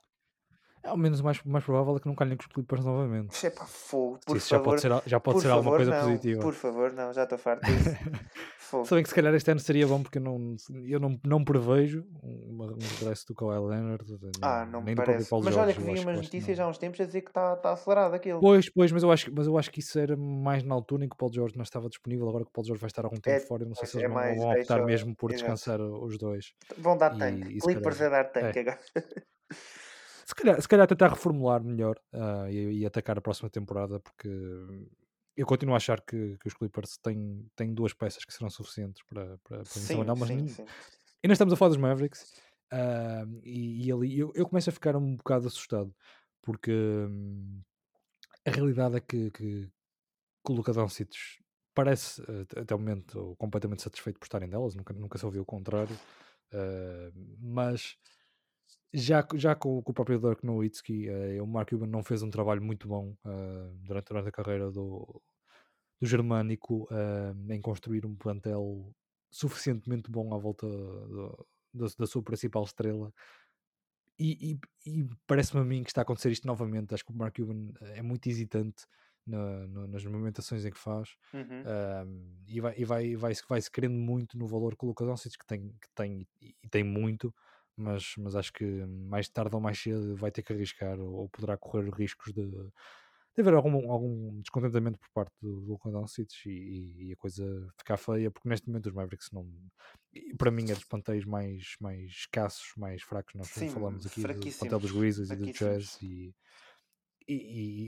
Ao menos o mais, mais provável é que não calhem com os Clippers novamente.
Isso é fogo,
Sim,
por
isso já
favor.
pode ser, já pode ser alguma
favor,
coisa
não.
positiva.
Por favor, não, já estou farto disso. Fogo.
Se bem que se calhar este ano seria bom porque eu não, eu não, não prevejo um regresso do Kawhi Leonard, nem,
Ah, não me
nem do próprio
parece. Mas
Jorge.
olha que vi
acho-
umas notícias
não.
há uns tempos a dizer que está tá acelerado aquilo.
Pois, pois, mas eu, acho, que- mas eu acho que isso era mais na altura em que o Paulo Jorge não estava disponível. Agora que o Paulo Jorge vai estar algum tempo
É,
fora, eu não sei
pois,
se
é
eles vão,
mais
vão optar mesmo por
exato.
descansar os dois.
Vão dar
E-
tanque.
e
Clippers
calhar-
a dar tanque
é.
agora.
Se calhar, se calhar tentar reformular melhor ah, e, e atacar a próxima temporada, porque eu continuo a achar que, que os Clippers têm, têm duas peças que serão suficientes para, para, para
Sim,
anel, mas
sim,
nem-
sim.
ainda estamos a falar dos Mavericks ah, e, e ali eu, eu começo a ficar um bocado assustado porque hum, a realidade é que, que, que o Luka Doncic parece eh, até o momento completamente satisfeito por estarem delas, nunca, nunca se ouviu o contrário, ah, mas já, já com, com o próprio Dirk Nowitzki, eh, o Mark Cuban não fez um trabalho muito bom ah, durante, durante a carreira do, do germânico ah, em construir um plantel suficientemente bom à volta do- da, da sua principal estrela. E, e- e parece-me a mim que está a acontecer isto novamente. Acho que o Mark Cuban é muito hesitante na- no- nas movimentações em que faz
Uhum.
um, e vai, e vai, vai, vai se querendo muito no valor que o Lucas Doncic que tem, que tem e, e tem muito, mas, mas acho que mais tarde ou mais cedo vai ter que arriscar ou, ou poderá correr riscos de, de haver algum, algum descontentamento por parte do, do Doncic e, e a coisa ficar feia, porque neste momento os Mavericks não para mim é dos plantéis mais, mais escassos, mais fracos, nós
Sim,
falamos aqui do plantel
fraquíssimos,
dos Grizzlies e do. Jazz e e,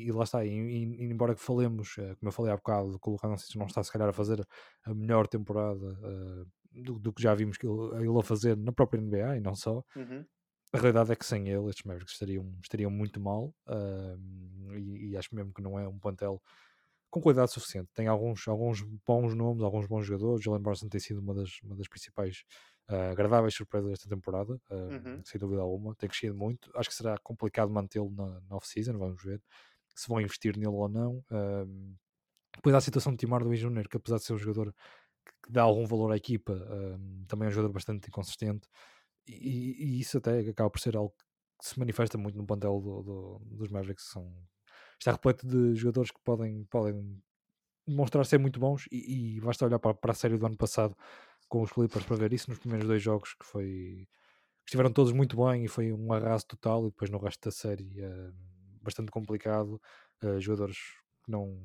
e- e lá está, e, e- embora que falemos, eh, como eu falei há bocado, que o Luka Doncic não está se calhar a fazer a melhor temporada eh, do, do que já vimos que ele, ele a fazer na própria NBA e não só,
Uhum.
a realidade é que sem ele estes Mavericks estariam, estariam muito mal ahm, e, e acho mesmo que não é um plantel com qualidade suficiente. Tem alguns, alguns bons nomes, alguns bons jogadores. Jalen Brunson tem sido uma das, uma das principais ah, agradáveis surpresas desta temporada, ahm,
Uhum.
sem dúvida alguma. Tem crescido muito. Acho que será complicado mantê-lo na, na off-season, vamos ver se vão investir nele ou não. Depois há a situação de Tim Hardaway Jr., que apesar de ser um jogador que, dá algum valor à equipa, também um jogador bastante inconsistente e, e isso até acaba por ser algo que se manifesta muito no plantel do- do- dos Mavericks. São, está repleto de jogadores que podem, podem demonstrar ser muito bons e, e basta olhar para, para a série do ano passado com os Clippers para ver isso nos primeiros dois jogos que foi que estiveram todos muito bem e foi um arraso total e depois no resto da série eh, bastante complicado eh, jogadores que não,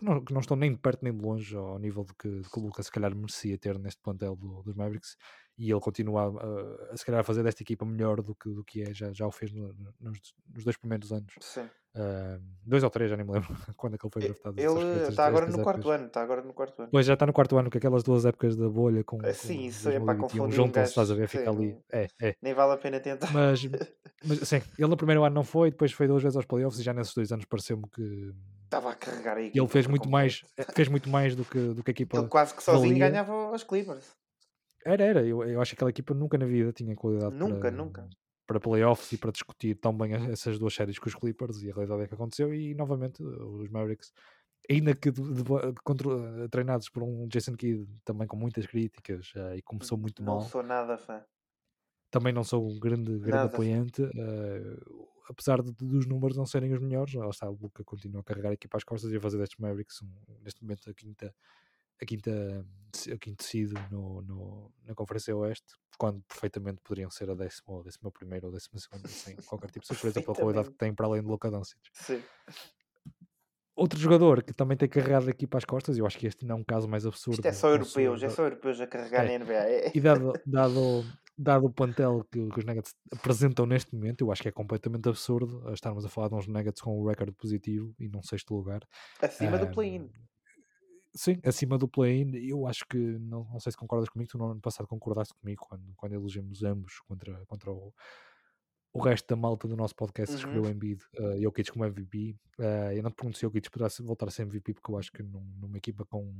que não que não estão nem de perto nem de longe ao nível de que, de que o Lucas se calhar merecia ter neste plantel do- dos Mavericks e ele continua a, a, se calhar a fazer desta equipa melhor do que, do que é, já, já o fez no- no- nos, nos dois primeiros anos
Sim.
Uh, dois ou três, já nem me lembro quando é que ele foi draftado.
Ele está agora no quarto
épocas.
ano. Está agora no quarto ano.
Pois já está no quarto ano, com aquelas duas épocas da bolha com,
Eh,
com
sim, isso é para
2021,
confundir
juntam-se, estás a ver,
sim,
fica ali.
não-
É, é.
Nem vale a pena tentar.
Mas, mas sim, ele no primeiro ano não foi, depois foi duas vezes aos playoffs e já nesses dois anos pareceu-me que
Estava a carregar a equipa.
ele fez muito mais, fez muito mais do que, do que a equipa
Ele quase que sozinho
valia.
ganhava aos Clippers.
Era, era. Eu, eu acho que aquela equipa nunca na vida tinha qualidade
Nunca,
para,
nunca.
para playoffs e para discutir tão bem essas duas séries com os Clippers e a realidade é que aconteceu e novamente os Mavericks ainda que de- de- contra- treinados por um Jason Kidd também com muitas críticas eh, e começou muito
não
mal
sou nada fã.
também não sou um grande, grande
Nada.
apoiante eh, apesar de, dos números não serem os melhores lá está, o Luca continua a carregar a equipa às costas e a fazer destes Mavericks um, neste momento a quinta a quinta, a quinto seed no, no, na Conferência Oeste, quando perfeitamente poderiam ser a décima ou a décima primeira ou a décima segunda, sem qualquer tipo de surpresa pela qualidade que têm para além do Luka Doncic.
Sim.
outro jogador que também tem carregado aqui para as costas, eu acho que este não é um caso mais absurdo.
Isto é só europeus, é só europeus a carregar
É.
na NBA.
E dado, dado, dado o plantel que, que os Nuggets apresentam neste momento, eu acho que é completamente absurdo eh, estarmos a falar de uns Nuggets com um recorde positivo e num sexto lugar.
Acima do play-in.
Sim, acima do play-in, eu acho que, não, não sei se concordas comigo, tu no ano passado concordaste comigo quando, quando elegemos ambos contra, contra o, o resto da malta do nosso podcast
Uhum.
escolheu o Embiid, uh, Jokic como MVP. Uh, eu não te pergunto se Jokic poderá voltar a ser MVP, porque eu acho que num- numa equipa com,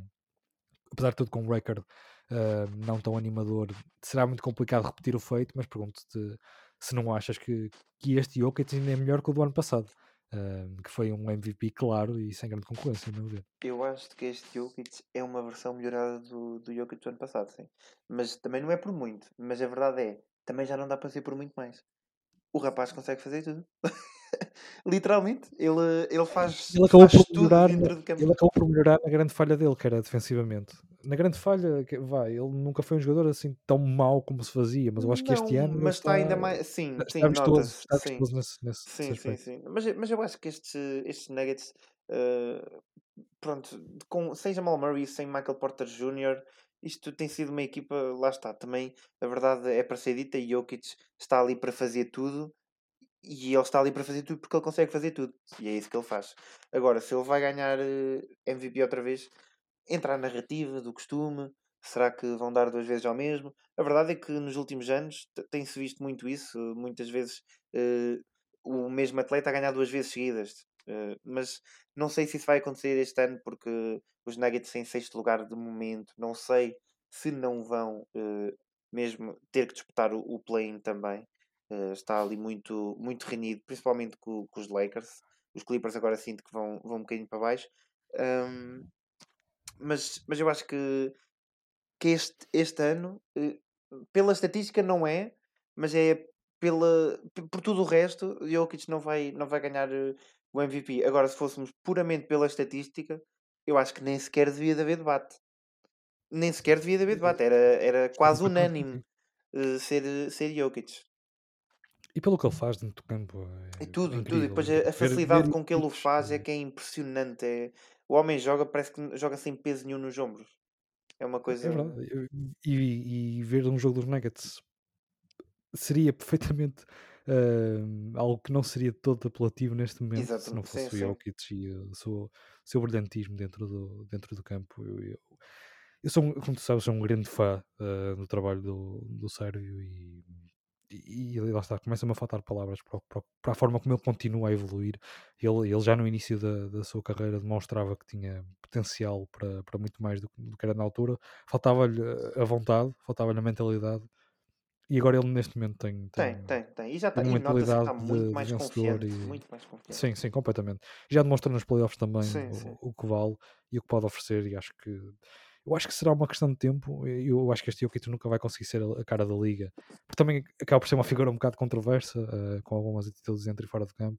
apesar de tudo com um recorde uh, não tão animador, será muito complicado repetir o feito, mas pergunto-te se não achas que, que este Jokic ainda é melhor que o do ano passado, uh, que foi um MVP claro e sem grande concorrência, não ver.
Eu acho que este Jokic é uma versão melhorada do, do Jokic do ano passado, sim. Mas também não é por muito. Mas a verdade é, também já não dá para ser por muito mais. O rapaz consegue fazer tudo. Literalmente, ele, ele faz,
Ele acabou
faz
por
tudo
melhorar,
dentro do campo.
ele acabou por melhorar na grande falha dele, que era defensivamente. Na grande falha, vai, ele nunca foi um jogador assim tão mau como se fazia, mas eu acho que este ano
mas está ainda
está,
mais. Sim,
está,
sim,
está está
Sim,
nesse, nesse,
sim, sim, sim. Mas, mas eu acho que estes, estes Nuggets, eh, pronto, com, sem Jamal Murray sem Michael Porter Jr., isto tem sido uma equipa, lá está, também a verdade é para ser dita, e Jokic está ali para fazer tudo e ele está ali para fazer tudo porque ele consegue fazer tudo e é isso que ele faz. Agora, se ele vai ganhar eh, MVP outra vez, entra a narrativa do costume. Será que vão dar duas vezes ao mesmo? A verdade é que nos últimos anos te- tem-se visto muito isso. Muitas vezes eh, o mesmo atleta a ganhar duas vezes seguidas. Eh, mas não sei se isso vai acontecer este ano porque os Nuggets em sexto lugar de momento. Não sei se não vão eh, mesmo ter que disputar o, o play-in também. Eh, está ali muito, muito renhido, principalmente com, com os Lakers. Os Clippers agora sinto que vão, vão um bocadinho para baixo. Ahm, mas, mas eu acho que, que este, este ano, eh, pela estatística, não é, mas é pela, por tudo o resto, Jokic não vai, não vai ganhar eh, o MVP. Agora, se fôssemos puramente pela estatística, eu acho que nem sequer devia de haver debate. Nem sequer devia de haver debate. Era, era quase unânime ser, ser Jokic.
E pelo que ele faz dentro do campo, é, é
tudo, tudo. E
incrível.
depois a, a
ver
facilidade com que ele o faz é que é impressionante. É, o homem joga, parece que joga sem peso nenhum nos ombros. É uma
É
coisa.
verdade. Eu- E, e ver um jogo dos Nuggets seria perfeitamente ah, algo que não seria todo apelativo neste momento se não
Exatamente. Sim,
fosse o. Jokic e o seu, seu brilhantismo dentro do, dentro do campo. Eu, eu, eu sou, como tu sabes, sou um grande fã ah, do trabalho do, do Sérvio e, e, e lá está, começa-me a faltar palavras para, para, para a forma como ele continua a evoluir. Ele, ele já no início da, da sua carreira demonstrava que tinha potencial para, para muito mais do, que- do que era na altura. Faltava-lhe a vontade, faltava-lhe a mentalidade. E agora ele neste momento tem,
Tem,
tem,
tem, tem. E já está.
tem uma
E nota-se que
mentalidade
está muito
de, de
mais
vencedor
confiante.
e
Muito mais confiante.
sim, sim, completamente. Já demonstrou nos playoffs também
Sim, sim.
o, o que vale e o que pode oferecer e acho que eu acho que será uma questão de tempo. Eu acho que este Jokic nunca vai conseguir ser a cara da liga, porque também acaba por ser uma figura um bocado controversa, eh, com algumas atitudes dentro e fora do campo.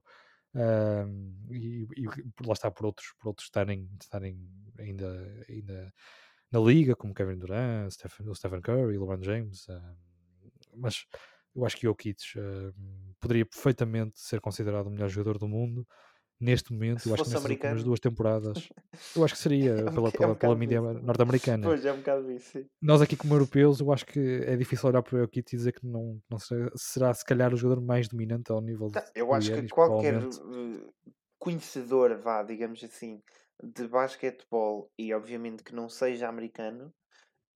Ahm, e, e lá está por outros, por outros estarem, estarem ainda, ainda na liga, como Kevin Durant, Stephen, o Stephen Curry, LeBron James. ahm, mas eu acho que Jokic ahm, poderia perfeitamente ser considerado o melhor jogador do mundo neste momento. Eu acho que
americano.
duas temporadas, eu acho que seria
É um,
pela,
boca- é um
pela, pela mídia norte-americana.
Pois, é um bocado isso. Sim.
Nós aqui como europeus, eu acho que é difícil olhar para o Jokic e dizer que não, não será, será se calhar o jogador mais dominante ao nível de,
Tá, Eu
do
acho que
Giannis,
qualquer eh, conhecedor, vá, digamos assim, de basquetebol e obviamente que não seja americano,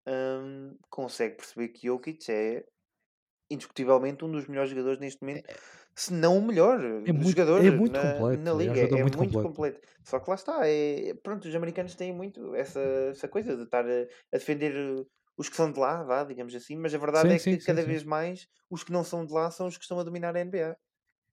hum, consegue perceber que Jokic é indiscutivelmente um dos melhores jogadores neste momento, se não o melhor
É muito,
jogador
é muito
na,
completo,
na
é
liga.
jogador
É
muito completo.
completo. Só que lá está, é, pronto, os americanos têm muito essa, essa coisa de estar a, a defender eh, os que são de lá, vá, digamos assim, mas a verdade
Sim,
é
sim,
que
sim,
cada vez mais os que não são de lá são os que estão a dominar a NBA.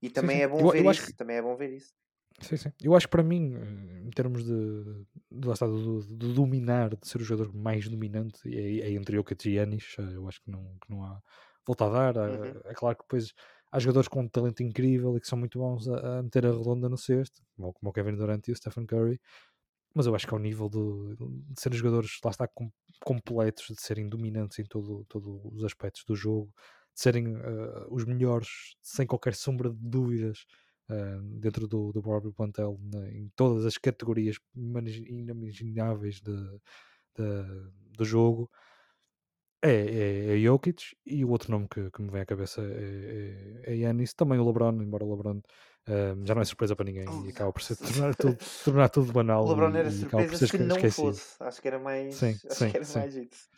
E também é bom
Eu,
ver
eu acho que
isso, também é bom ver isso.
Sim, sim. Eu acho que para mim, eh, em termos de, de, de, de dominar, de ser o jogador mais dominante, é, é entre Jokic e Giannis, eh, eu acho que não, que não há volta a dar.
Uhum.
Eh, É claro que depois há jogadores com um talento incrível e que são muito bons a, a meter a redonda no cesto, como, o Kevin Durant e o Stephen Curry, mas eu acho que ao nível de, de serem jogadores, lá está, com- completos, de serem dominantes em todo, todos os aspectos do jogo, de serem eh, os melhores, sem qualquer sombra de dúvidas, uh, dentro do, do próprio plantel né, em todas as categorias inimagináveis de, de, do jogo é, é, é Jokic e o outro nome que, que me vem à cabeça é, é, é Yanis, também o LeBron, embora o LeBron uh, já não é surpresa para ninguém e acaba por ser, tornar, tudo, tornar tudo banal.
O LeBron era
e,
surpresa se não esquecido. fosse, acho que era mais,
sim,
acho
sim,
que era
sim.
mais isso.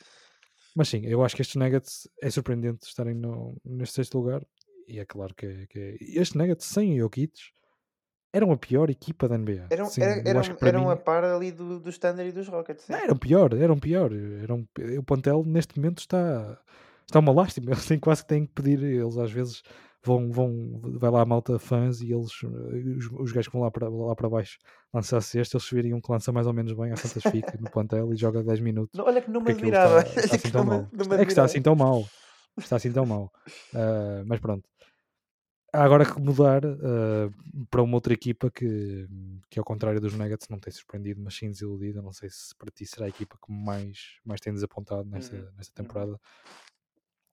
Mas sim, eu acho que estes Nuggets é surpreendente estarem no, neste sexto lugar e é claro que é, que é. Este Nuggets sem Jokic eram a pior equipa da NBA.
Eram,
Sim,
era, eram, eram
mim-
a par ali do, do Standard e dos Rockets.
Não, eram pior, eram pior. Eram, o plantel neste momento está, está uma lástima. Eles têm quase que têm que pedir, eles às vezes vão, vão vai lá a malta fãs e eles, os, os gajos que vão lá para, lá para baixo lançar cesta, eles veriam que lança mais ou menos bem, às tantas fica no plantel e joga 10 minutos.
Não, olha que não me admirava.
está, está assim É que está assim tão mal. Está assim tão mal. Ah, mas pronto. Há agora que mudar ah, para uma outra equipa que, que, ao contrário dos Nuggets, não tem surpreendido, mas sim desiludido. Não sei se para ti será a equipa que mais, mais tem desapontado nesta,
Uhum,
nesta temporada.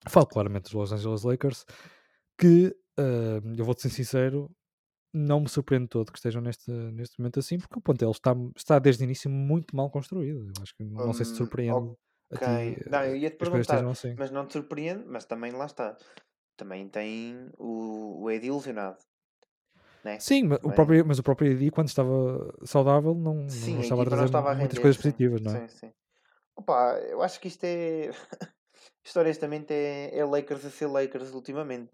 Falo claramente dos Los Angeles Lakers, que ah, eu vou-te ser sincero, não me surpreende todo que estejam neste, neste momento assim, porque o plantel está, está desde o início muito mal construído. Eu acho que não, sei se te
Hum,
surpreende a
Ok.
ti
Não, eu
eh, que as coisas
perguntar,
assim.
mas não te surpreende, mas também lá está. Também tem o, o Ed ilusionado. Né?
Sim, ma- o próprio, mas o próprio Edi, quando estava saudável, não,
Sim,
não estava a trazer
estava a
muitas
render,
coisas
sim.
positivas, não é?
Sim, sim. Opa, eu acho que isto é. Isto honestamente é, é Lakers a ser Lakers ultimamente.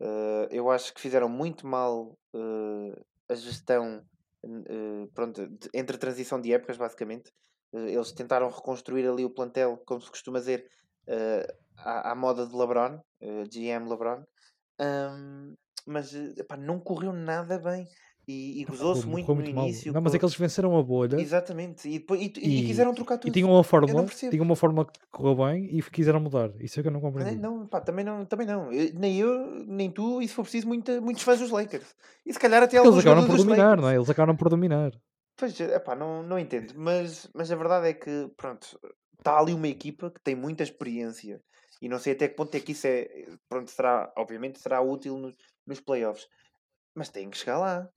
Eh, eu acho que fizeram muito mal eh, a gestão eh, pronto, de- entre a transição de épocas, basicamente. Eles tentaram reconstruir ali o plantel, como se costuma dizer, à, à moda de LeBron, eh, GM LeBron. Ahm, mas eh, epá, não correu nada bem e, e gozou-se muito no
mal.
início.
Não, mas é que eles venceram a bolha
Exatamente, e, depois, e, e- e
e,
quiseram trocar
e
tudo.
tinham uma fórmula, tinham uma fórmula que correu bem e quiseram mudar. Isso é que eu não compreendi.
Não, pá, também não, também não. Eu- nem eu, nem tu, e se for preciso, muita, muitos fãs dos Lakers. E se calhar até
eles
alguns
acabaram por dominar,
Lakers.
não é? Eles acabaram por dominar.
Pois, epá, não, não entendo. Mas, mas a verdade é que, pronto, está ali uma equipa que tem muita experiência. E não sei até que ponto é que isso é, pronto, será, obviamente será útil nos, nos playoffs. Mas tem que chegar lá.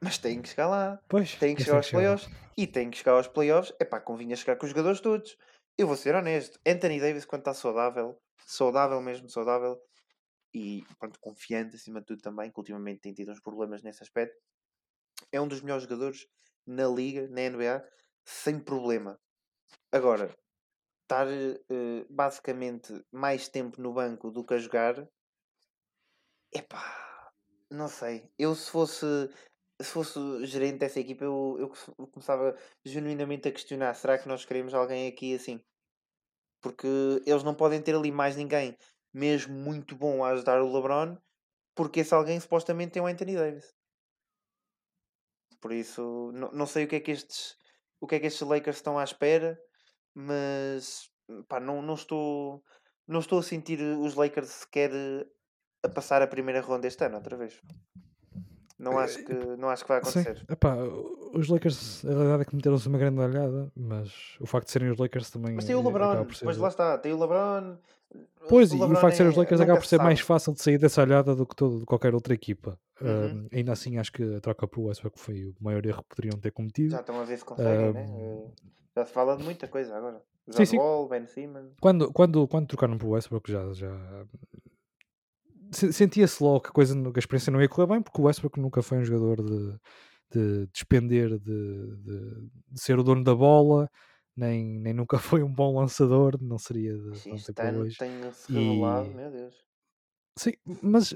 Mas tem que chegar lá.
Pois,
Tem que chegar
é
aos playoffs. E tem que chegar aos playoffs. Epá, convinha chegar com os jogadores todos. Eu vou ser honesto. Anthony Davis, quando está saudável, saudável mesmo, saudável, e pronto, confiante acima de tudo também, que ultimamente tem tido uns problemas nesse aspecto, é um dos melhores jogadores na liga, na NBA, sem problema. Agora, estar eh, basicamente mais tempo no banco do que a jogar, epá, não sei. Eu se fosse se fosse gerente dessa equipa, eu, eu co- eu começava genuinamente a questionar: será que nós queremos alguém aqui assim? Porque eles não podem ter ali mais ninguém, mesmo muito bom a ajudar o LeBron, porque esse alguém supostamente tem o Anthony Davis. Por isso, não, não sei o que é que estes o que é que estes Lakers estão à espera, mas pá, não, não estou não estou a sentir os Lakers sequer eh, a passar a primeira ronda este ano outra vez. Não acho que não acho que vai
Sim,
acontecer.
epá, os Lakers, a verdade é que meteram-se uma grande olhada, mas o facto de serem os Lakers também
Mas tem o LeBron, mas lá está, tem o LeBron.
Pois,
o
e o
LeBron
facto de serem os
é-
Lakers acaba por
se
ser mais
sabe.
fácil de sair dessa olhada do que todo, de qualquer outra equipa.
Uhum.
Um, ainda assim, acho que a troca para o Westbrook foi o maior erro que poderiam ter cometido.
Já estão a ver se conseguem, né?
Um,
Eh, Já se fala de muita coisa agora.
Sim,
John
sim.
Wall, Ben Simmons.
Quando, quando, quando trocaram para o Westbrook, já, já sentia-se logo que a, coisa, que a experiência não ia correr bem, porque o Westbrook nunca foi um jogador de, de despender, de, de, de ser o dono da bola, nem, nem nunca foi um bom lançador, não seria de
Sim,
hoje.
tem-se revelado,
E-
meu Deus.
Sim, mas,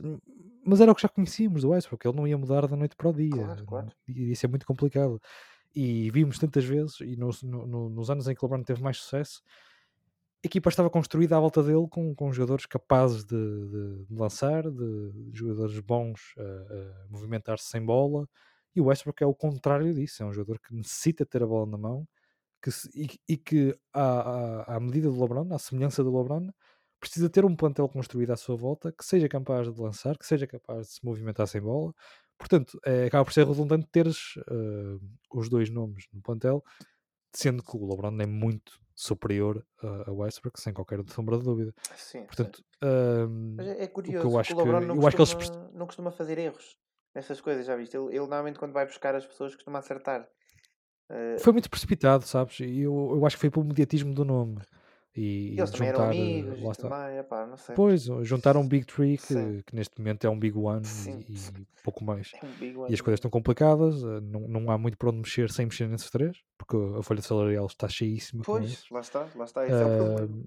mas era o que já conhecíamos do Westbrook, ele não ia mudar da noite para o dia.
Claro, claro.
E isso é muito complicado. E vimos tantas vezes, e nos, no- no- nos anos em que o LeBron teve mais sucesso, equipa estava construída à volta dele com, com jogadores capazes de, de- de lançar, de, de jogadores bons a, a movimentar-se sem bola. E o Westbrook é o contrário disso, é um jogador que necessita ter a bola na mão que se- e, e que, à, à, à medida do LeBron, à semelhança do LeBron, precisa ter um plantel construído à sua volta que seja capaz de lançar, que seja capaz de se movimentar sem bola. Portanto, é, acaba por ser redundante teres eh, os dois nomes no plantel, sendo que o LeBron é muito superior a, a Westbrook, sem qualquer sombra de dúvida.
Sim.
Portanto,
Mas é, é curioso,
eu
que
acho
o LeBron
que-
não,
eu acho que eles
costuma, não costuma fazer erros. essas coisas, já viste? Ele, ele normalmente quando vai buscar as pessoas costuma acertar. Uh,
Foi muito precipitado, sabes? E eu, eu acho que foi pelo mediatismo do nome. E, e
eles também eram
juntar, eh,
amigos
lá está.
também, epá, não sei.
Pois, juntaram um Big Tree que, que neste momento é um Big One e, e pouco mais.
É um
E as coisas estão complicadas, eh, não, não há muito para onde mexer sem mexer nesses três, porque a folha salarial está cheíssima
Pois, lá está, lá está, esse é o problema.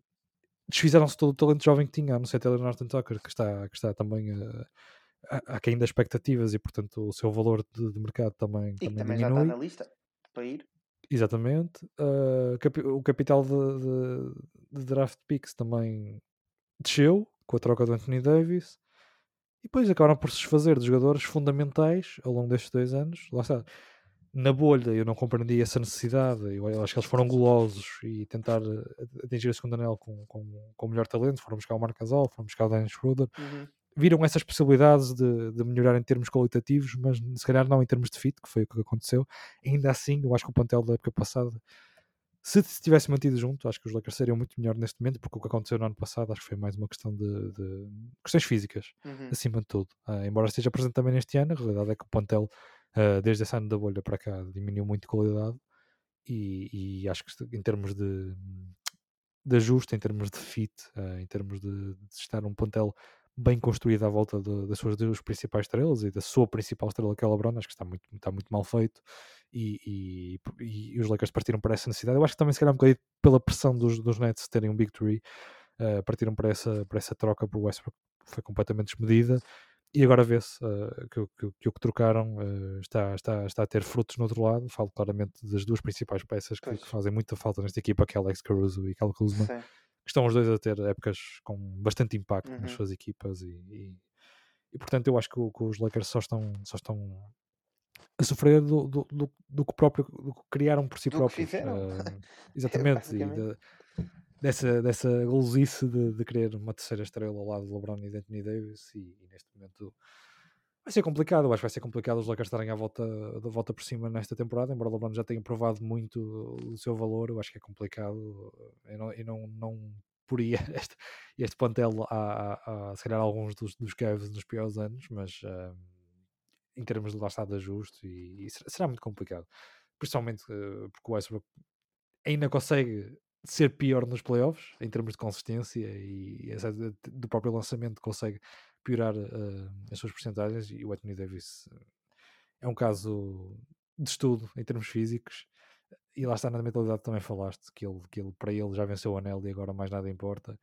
Desfizeram-se todo o talento jovem que tinha, a não ser Taylor Norton Tucker, que está, que está também uh, aquém das expectativas e, portanto, o seu valor de, de mercado também,
E
também
também já está
diminui.
na lista para ir.
Exatamente. Uh, capi- o capital de, de- de draft picks também desceu com a troca do Anthony Davis. E depois acabaram por se desfazer de jogadores fundamentais ao longo destes dois anos. Lá está. Na bolha eu não compreendi essa necessidade. Eu acho que eles foram golosos e tentar eh, atingir a segunda anel com, com, com o melhor talento. Foram buscar o Marc Gasol, foram buscar o Dennis Schroeder.
Uhum.
Viram essas possibilidades de, de melhorar em termos qualitativos, mas se calhar não em termos de fit, que foi o que aconteceu. Ainda assim, eu acho que o plantel da época passada se se tivesse mantido junto, acho que os Lakers seriam muito melhor neste momento, porque o que aconteceu no ano passado acho que foi mais uma questão de, de questões físicas,
Uhum.
acima de tudo. Ah, embora esteja presente também neste ano, a realidade é que o plantel, ah, desde esse ano da bolha para cá, diminuiu muito de qualidade e, e acho que em termos de, de ajuste, em termos de fit, ah, em termos de, de estar um plantel bem construído à volta de- das suas duas principais estrelas e da sua principal estrela, que é o LeBron, acho que está muito, está muito mal feito e, e- e os Lakers partiram para essa necessidade. Eu acho que também se calhar um bocadinho pela pressão dos, dos Nets terem um Big Three, uh, partiram para essa, para essa troca por Westbrook, foi completamente desmedida. E agora vê-se uh, que, o- que, que o que trocaram uh, está, está, está a ter frutos no outro lado. Falo claramente das duas principais peças que, que fazem muita falta nesta equipa, que é Alex Caruso e Cal Kuzma,
Sim.
Estão os dois a ter épocas com bastante impacto nas
Uhum.
suas equipas e, e, e, portanto eu acho que, que os Lakers só estão, só estão a sofrer do, do, do, do que próprio do que criaram por si
Do
próprios. Ah, exatamente, e de- dessa, dessa golozice de, de querer uma terceira estrela ao lado de LeBron e de Anthony Davis e, e neste momento vai ser complicado, eu acho que vai ser complicado os Lakers estarem à volta, da volta por cima nesta temporada, embora o LeBron já tenha provado muito o seu valor, eu acho que é complicado eu não, eu não, não poria este, este plantel a, a, a se calhar alguns dos, dos Cavs nos piores anos, mas ah, em termos de lá de ajuste e, e será, será muito complicado, principalmente eh, porque o Westbrook ainda consegue ser pior nos playoffs em termos de consistência e de- do próprio lançamento consegue piorar eh, as suas porcentagens e o Anthony Davis eh, é um caso de estudo em termos físicos e lá está na mentalidade também falaste que ele, que ele para ele já venceu o anel e agora mais nada importa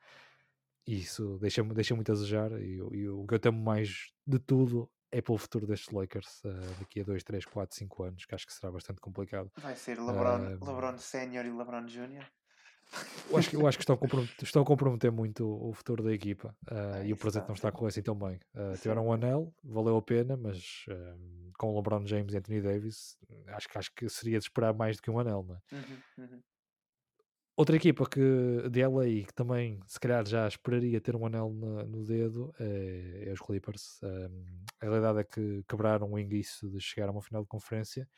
e isso deixa, deixa muito a desejar e, e o que eu temo mais de tudo é pelo futuro destes Lakers eh, daqui a 2, 3, 4, 5 anos que acho que será bastante complicado
Vai ser LeBron,
Ah,
LeBron Sénior e LeBron Júnior.
Eu acho, que- eu acho que estão a, comprometer, estão a comprometer muito o, futuro da equipa Ah, e o presente
está.
não está a correr assim tão bem.
Sim.
tiveram um anel, valeu a pena, mas ah, com o LeBron James e Anthony Davis, acho, que- acho que seria de esperar mais do que um anel. Não é?
Uhum, uhum.
Outra equipa que, de LA que também se calhar já esperaria ter um anel na- no dedo é, é os Clippers. Um, a realidade é que quebraram o enguiço de chegar a uma final de conferência,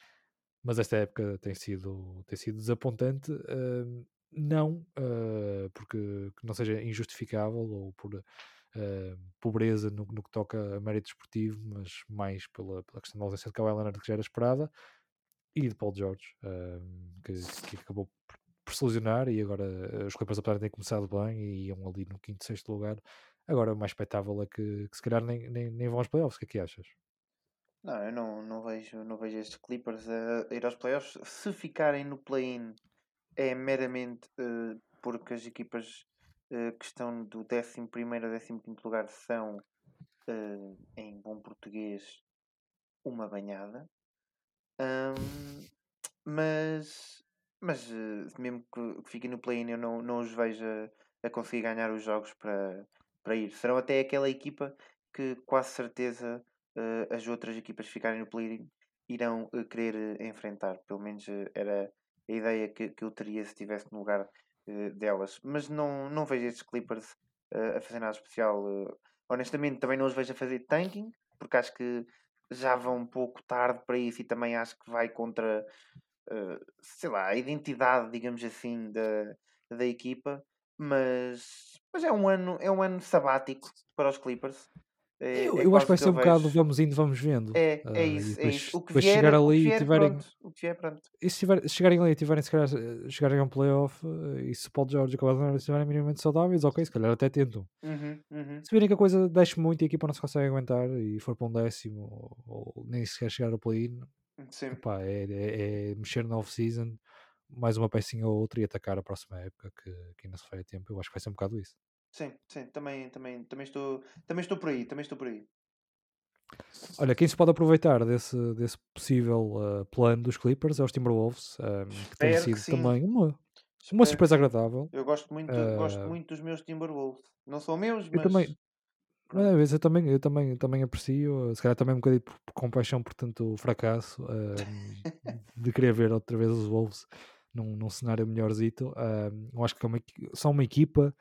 mas esta época tem sido, tem sido desapontante. um, não uh, porque que não seja injustificável ou por uh, pobreza no, no que toca a mérito esportivo, mas mais pela, pela questão da ausência de Kawhi Leonard que já era esperada e de Paul George, um, que, que acabou por, por se lesionar e agora uh, os Clippers apesar de terem começado bem e iam ali no quinto, sexto lugar, agora o mais expectável é que, que se calhar nem, nem, nem vão aos playoffs, o que é que achas?
Não, eu não, não, vejo, não vejo estes Clippers a ir aos playoffs. Se ficarem no play-in é meramente eh, porque as equipas eh, que estão do 11 a 15 lugar são, eh, em bom português, uma banhada. Ahm, mas mas mesmo que, que fiquem no play-in, eu não, não os vejo a, a conseguir ganhar os jogos para, para ir. Serão até aquela equipa que quase certeza as outras equipas que ficarem no play-in irão querer enfrentar. Pelo menos era a ideia que, que eu teria se estivesse no lugar eh, delas. Mas não, não vejo estes Clippers eh, a fazer nada especial. eh. honestamente, também não os vejo a fazer tanking, porque acho que já vão um pouco tarde para isso e também acho que vai contra, sei lá, a identidade, digamos assim, da, da equipa. Mas, mas é um ano é um ano sabático para os Clippers. É,
Eu,
é
eu acho que vai ser um bocado vamos indo, vamos vendo.
É, é
Ah, e
isso, é
depois,
isso. O que
depois
vier,
chegar ali e
vier,
tiverem.
pronto. O que vier, pronto.
E se, tiver, se chegarem ali e tiverem, se calhar, chegarem a um playoff eh, e se o Paul George e o Kawhi Leonard estiverem minimamente saudáveis, ok, se calhar até tentam.
Uhum, uhum.
Se virem que a coisa desce muito e a equipa não se consegue aguentar e for para um décimo ou, ou nem sequer chegar ao play-in, é, é- é mexer na off-season, mais uma pecinha ou outra e atacar a próxima época que, que ainda se vai a tempo. Eu acho que vai ser um bocado isso.
Sim, sim. Também, também, também, estou, também estou por aí, também estou por aí.
Olha, quem se pode aproveitar desse, desse possível uh, plano dos Clippers é os Timberwolves, um, que tem
que
sido
sim.
também uma, uma surpresa
que
agradável.
Eu gosto muito, gosto
Ah,
muito dos meus Timberwolves. Não são meus,
Eu
mas
também,
pronto.
Mas, eu também, eu também, eu também aprecio, se calhar também um bocadinho por, por compaixão por tanto fracasso, ahm, de querer ver outra vez os Wolves num, num cenário melhorzito. Ahm, eu acho que é uma são uma equipa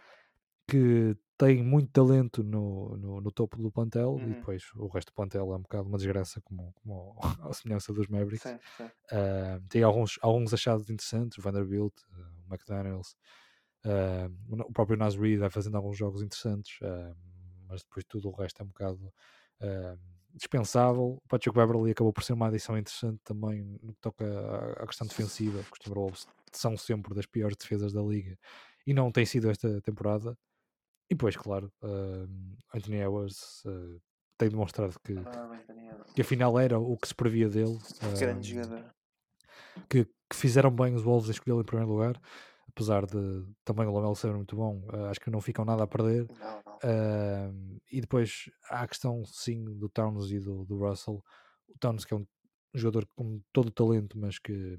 que tem muito talento no, no, no topo do plantel e
Uhum.
depois o resto do plantel é um bocado uma desgraça, como, como a semelhança dos Mavericks.
Sim, sim.
Ah, tem alguns, alguns achados interessantes, o Vanderbilt, ah, o McDaniels, ah, o próprio Nas Reed vai fazendo alguns jogos interessantes, mas depois tudo o resto é um bocado dispensável. O Patrick Beverly acabou por ser uma adição interessante também no que toca à, à questão defensiva, porque os Timberwolves são sempre das piores defesas da liga e não tem sido esta temporada. E depois, claro, ah, Anthony Edwards ah, tem demonstrado que,
Ah,
que afinal era o que se previa dele.
Grande
ah,
jogador.
que, que fizeram bem os Wolves em escolhê-lo em primeiro lugar, apesar de também o Lamelo ser muito bom, ah, acho que não ficam nada a perder.
Não, não.
Ah, e depois há a questão, sim, do Towns e do, do Russell. O Towns, que é um jogador com todo o talento, mas que,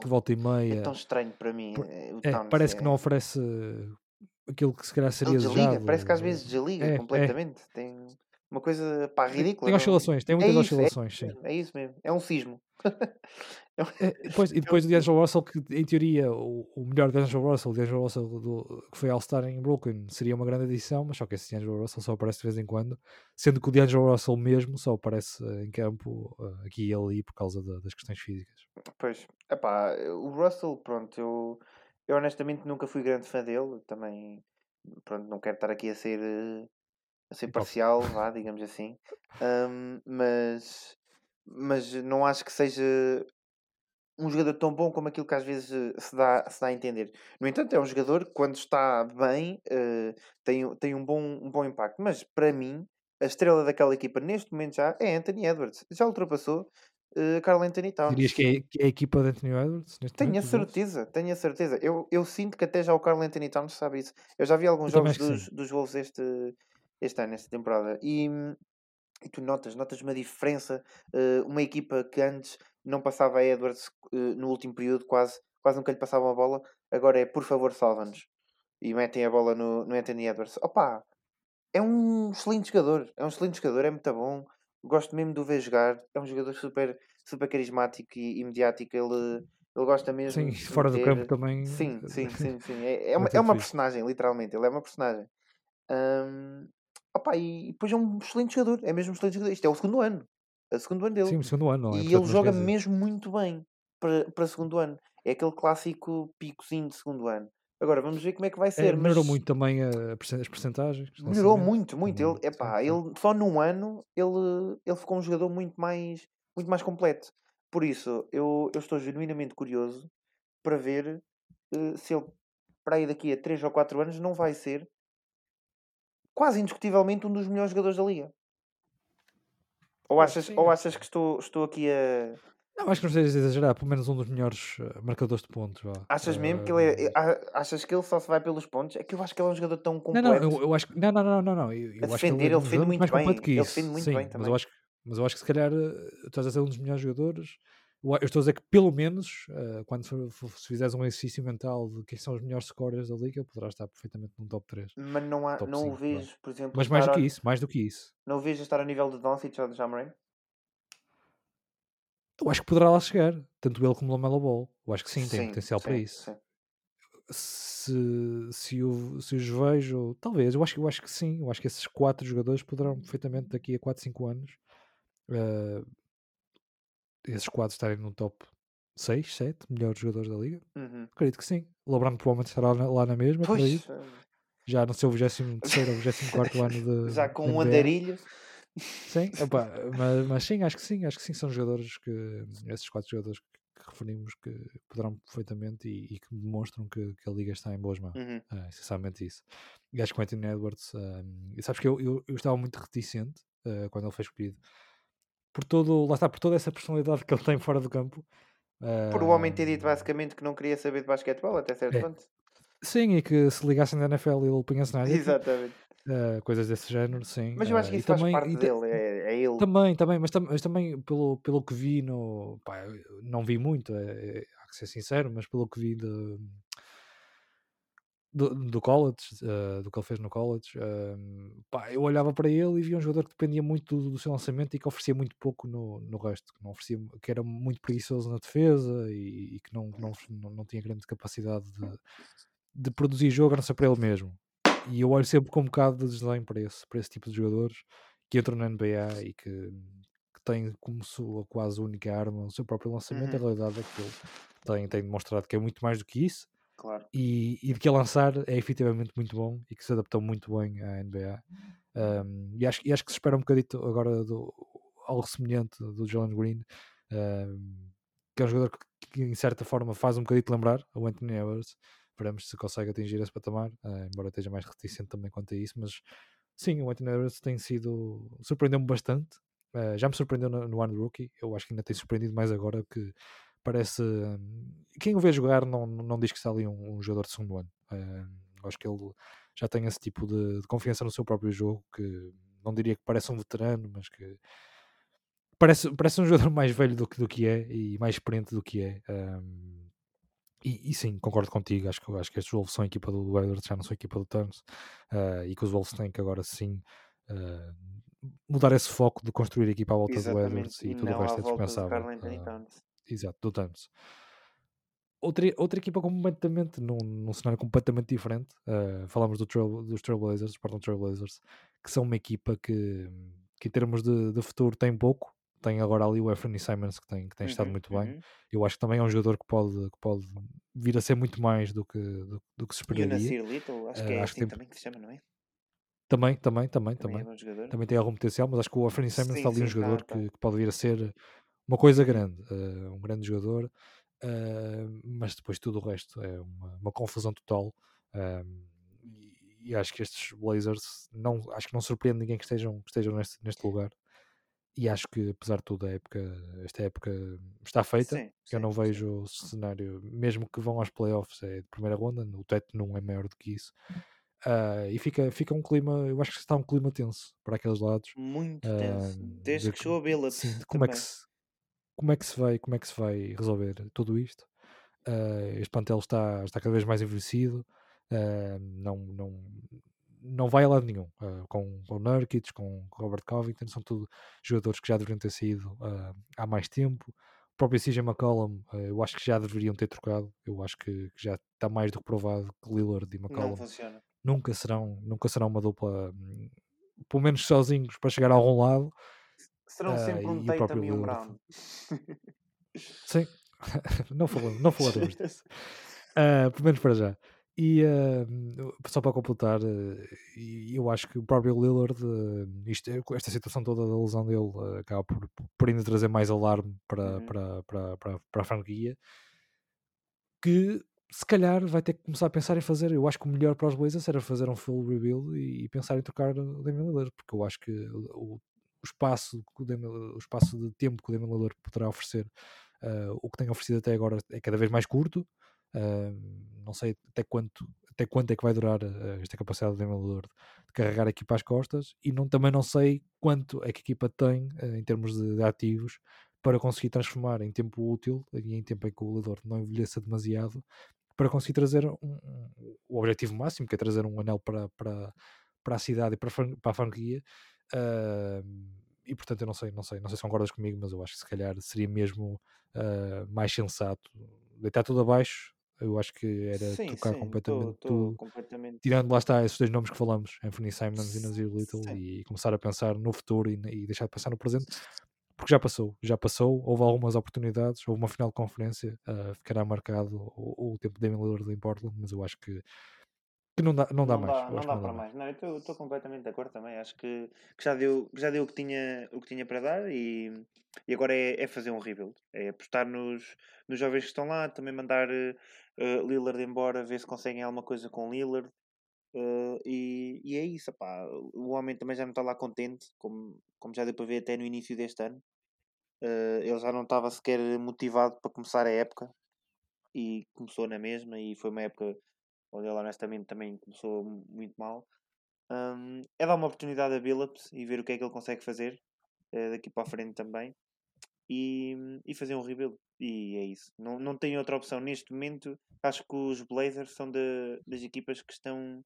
que volta e
É
meia.
tão estranho para mim. eh,
é, parece que
é-
não oferece aquilo que se calhar seria
desliga,
desejado.
parece que às vezes desliga
É, é.
completamente. Tem uma coisa pá, ridícula.
tem
não-
oscilações, tem
É
muitas
isso, é
oscilações, sim.
mesmo, é isso mesmo. É um sismo.
É, depois, e depois o D'Angelo Russell, que em teoria o, o melhor D'Angelo Russell, o D'Angelo Russell do- que foi All-Star em Brooklyn, seria uma grande adição, mas só que esse D'Angelo Russell só aparece de vez em quando, sendo que o D'Angelo Russell mesmo só aparece eh, em campo eh, aqui e ali por causa da- das questões físicas.
Pois, epá, o Russell, pronto, eu, eu honestamente nunca fui grande fã dele, também, pronto, não quero estar aqui a ser, eh, a ser parcial, vá, digamos assim, Ahm, mas, mas não acho que seja um jogador tão bom como aquilo que às vezes eh, se dá, se dá a entender. No entanto, é um jogador que quando está bem eh, tem, tem um, bom, um bom impacto, mas para mim, a estrela daquela equipa neste momento já é Anthony Edwards, já ultrapassou uh, Carl Anthony Towns.
Dirias que é, que é a equipa de Anthony Edwards
Tenho a
momento? Wolves?
certeza, tenho a certeza. Eu, eu sinto que até já o Carl Anthony Towns sabe isso. Eu já vi alguns
Eu
jogos dos, dos Wolves este, este ano, esta temporada, e, e tu notas, notas uma diferença. eh, uma equipa que antes não passava a Edwards eh, no último período, quase, quase nunca lhe passava a bola, agora é por favor salva-nos. E metem a bola no, no Anthony Edwards. Opa! É um excelente jogador, é um excelente jogador, é muito bom. Gosto mesmo de o ver jogar. É um jogador super, super carismático e, e mediático. Ele, ele gosta mesmo
Sim, fora do campo também.
Sim, sim, sim, sim. É, é,
É
uma, é uma personagem, literalmente. Ele é uma personagem. Ahm, opa, e, depois é um excelente jogador. É mesmo um excelente jogador. Isto é o segundo ano. É o segundo ano dele.
Sim, o segundo ano, é?
e
Portanto,
ele joga mesmo muito bem para, para segundo ano. É aquele clássico picozinho de segundo ano. Agora vamos ver como é que vai
É,
ser.
melhorou
mas
muito também a as percentagens.
melhorou muito, muito.
Também,
Ele, epá, ele só num ano ele, ele ficou um jogador muito mais, muito mais completo. Por isso, eu, eu estou genuinamente curioso para ver eh, se ele, para aí daqui a 3 ou 4 anos, não vai ser quase indiscutivelmente um dos melhores jogadores da liga. Ou achas, ou
que
achas que estou, estou aqui a.
Não, acho que não estejas a exagerar, pelo menos um dos melhores eh, marcadores de pontos. Vá.
Achas mesmo que ele é. A- Achas que ele só se vai pelos pontos? É que eu acho que ele é um jogador tão
Não,
completo.
não, eu, eu acho que. Não, não, não, não, não. Eu, eu
A
acho que ele
defender,
é
ele
um
defende muito
mais completo
bem, ele defende muito
Sim,
bem
mas
também.
eu, acho que, mas eu acho que se calhar eh, estás a dizer um dos melhores jogadores. Eu, estou a dizer que pelo menos eh, quando for- for- se fizeres um exercício mental de quem são os melhores scorers da liga, poderás estar perfeitamente num top 3.
Mas não, há, não o
cinco, vá.
vejo, por exemplo,
Mas mais do que isso, mais do que isso.
não o vejo estar a nível de Doncic ou de Jamarin?
Eu acho que poderá lá chegar, tanto ele como o Lamelo Ball. Eu acho que sim, tem potencial para
sim,
isso.
sim.
se, se, o, se os vejo, talvez, eu acho, eu acho que sim, eu acho que esses quatro jogadores poderão perfeitamente daqui a 4, 5 anos eh, esses quatro estarem no top 6, 7 melhores jogadores da liga.
Uhum.
Acredito que sim. O LeBron provavelmente estará lá na, lá na mesma.
Pois, eh,
já no seu 23 ou 24 ano de.
Já com
de
um andarilho.
Sim, opa, mas, mas sim, acho que sim, acho que sim, são jogadores que, esses quatro jogadores que, que referimos que poderão perfeitamente e, e que demonstram que, que a liga está em boas mãos.
Uhum.
É, essencialmente isso. E acho que o Anthony Edwards, um, sabes que eu, eu, eu estava muito reticente uh, quando ele foi escolhido, por todo, lá está, por toda essa personalidade que ele tem fora do campo.
Por o homem ter dito
Um,
basicamente que não queria saber de basquetebol até certo
É.
ponto.
sim, e que se ligassem da NFL ele punha-se na área,
Exatamente.
Uh, coisas desse género, sim.
Mas eu acho
uh,
que isso faz
também-
parte dele, é, é ele.
Também, também, mas, tam- mas também pelo, pelo que vi no. Pá, não vi muito, é, é- há que ser sincero, mas pelo que vi de, do, do college, eh, do que ele fez no college, ehm, pá, eu olhava para ele e via um jogador que dependia muito do, do seu lançamento e que oferecia muito pouco no, no resto, que, não oferecia, que era muito preguiçoso na defesa e, e que não, não, não, não tinha grande capacidade de, de produzir jogo, a não ser para ele mesmo. E eu olho sempre com um bocado de desdém para esse, para esse tipo de jogadores que entram na NBA e que, que têm como sua quase única arma o seu próprio lançamento. A
Uhum.
realidade é que ele tem, tem demonstrado que é muito mais do que isso
Claro.
e, e de que a lançar é efetivamente muito bom e que se adaptou muito bem à NBA. Um, e, acho, e acho que se espera um bocadito agora do, algo semelhante do Jalen Green, um, que é um jogador que, que, em certa forma faz um bocadito lembrar o Anthony Edwards. Veremos se consegue atingir esse patamar, uh, embora esteja mais reticente também quanto a isso. Mas sim, o Anthony Edwards tem sido. surpreendeu-me bastante. Uh, já me surpreendeu no, no ano rookie. Eu acho que ainda tem surpreendido mais agora que parece. hum, quem o vê jogar não, não diz que está ali um, um jogador de segundo ano. Hum, acho que ele já tem esse tipo de, de confiança no seu próprio jogo que não diria que parece um veterano, mas que parece, parece um jogador mais velho do que, do que é e mais experiente do que é. Hum, e, e sim, concordo contigo. Acho que, acho que estes Wolves são a equipa do, do Edwards, já não são a equipa do Turns. uh, e que os Wolves têm que agora sim uh, mudar esse foco de construir a equipa à volta do
Exatamente.
Edwards e tudo o
não
resto é
do
dispensável. Uh. Exato, do Thanos. Outra, outra equipa completamente, num, num cenário completamente diferente. Falamos do trail, dos Trailblazers, Portland Trailblazers, que são uma equipa que, que em termos de, de futuro tem pouco. Tem agora ali o Anthony Simons que tem, que tem estado
Uhum,
muito bem.
uhum.
Eu acho que também é um jogador que pode, que pode vir a ser muito mais do que, do, do que se
E o
esperaria.
Nasir Little, acho que
Uh,
é
acho que
assim
tem-
também que se chama, não é?
Também, também, também,
Também
também.
é bom jogador.
Também tem algum potencial, mas acho que o Anthony Simons
Sim,
está ali um
sim, tá,
jogador
tá.
que, que pode vir a ser uma coisa grande, uh, um grande jogador, uh, mas depois tudo o resto é uma, uma confusão total. um, e, e acho que estes Blazers não, acho que não surpreende ninguém que estejam, que estejam neste, neste lugar. E acho que apesar de tudo a época, esta época está feita.
Sim,
Eu
sim,
não
sim.
vejo o cenário, mesmo que vão aos playoffs, é de primeira ronda, o teto não é maior do que isso. Ah, e fica, fica um clima, eu acho que está um clima tenso para aqueles lados.
Muito
ah,
tenso. Desde
de
que chegou a
de como é que se como é que se vai como é que se vai resolver tudo isto Ah, este plantel está está cada vez mais envelhecido ah, não não não vai a lado nenhum ah, com com Nurkic com Robert Covington são tudo jogadores que já deveriam ter saído ah, há mais tempo o próprio CJ McCollum ah, eu acho que já deveriam ter trocado eu acho que, que já está mais do que provado que Lillard e McCollum nunca serão nunca serão uma dupla hum, pelo menos sozinhos para chegar a algum lado
Serão sempre um
o
Tatum e um. Brown.
Sim, não, falamos, não falaremos disso. Pelo menos para já. E ah, só para completar, e eu acho que o próprio Lillard, ah, isto, esta situação toda da lesão dele acaba por, por ainda trazer mais alarme para,
Uhum.
para, para, para, para a franquia que se calhar vai ter que começar a pensar em fazer. Eu acho que o melhor para os Blazers era fazer um full rebuild e, e pensar em trocar o Damian Lillard, porque eu acho que o, o espaço, o, Damian, o espaço de tempo que o Damian Lillard poderá oferecer, o que tem oferecido até agora é cada vez mais curto. Ah, não sei até quanto, até quanto é que vai durar ah, esta capacidade do Lillard de carregar a equipa às costas e não, também não sei quanto é que a equipa tem ah, em termos de, de ativos para conseguir transformar em tempo útil e em tempo em que o não envelheça demasiado para conseguir trazer um, um- o objetivo máximo, que é trazer um anel para, para, para a cidade e para para a franquia. E portanto, eu não sei, não sei, não sei se concordas comigo, mas eu acho que se calhar seria mesmo ah, mais sensato deitar tudo abaixo. Eu acho que era
Sim,
trocar
sim,
completamente
estou
tudo
completamente.
tirando lá está esses dois nomes que falamos, Anthony Simons e Nazir Little,
Sim.
e começar a pensar no futuro e, e deixar de pensar no presente, porque já passou, já passou, houve algumas oportunidades, houve uma final de conferência, ah, ficará marcado o, o tempo de Damian Lillard em Portland, mas eu acho que que não dá, não dá
Não
mais.
dá, não dá
não dá
para
mais.
mais. Não, eu estou completamente de acordo também. Acho que, que já deu, já deu o, que tinha, o que tinha para dar e, e agora é, é fazer um rebuild. É apostar nos, nos jovens que estão lá, também mandar uh, Lillard embora, ver se conseguem alguma coisa com Lillard. Uh, e, e é isso, pá. o homem também já não está lá contente, como, como já deu para ver até no início deste ano. Uh, ele já não estava sequer motivado para começar a época e começou na mesma e foi uma época onde ele honestamente também começou muito mal. Um, é dar uma oportunidade a Billups e ver o que é que ele consegue fazer uh, daqui para a frente também e, e fazer um rebuild. E é isso. Não, não tem outra opção neste momento. Acho que os Blazers são de, das equipas que estão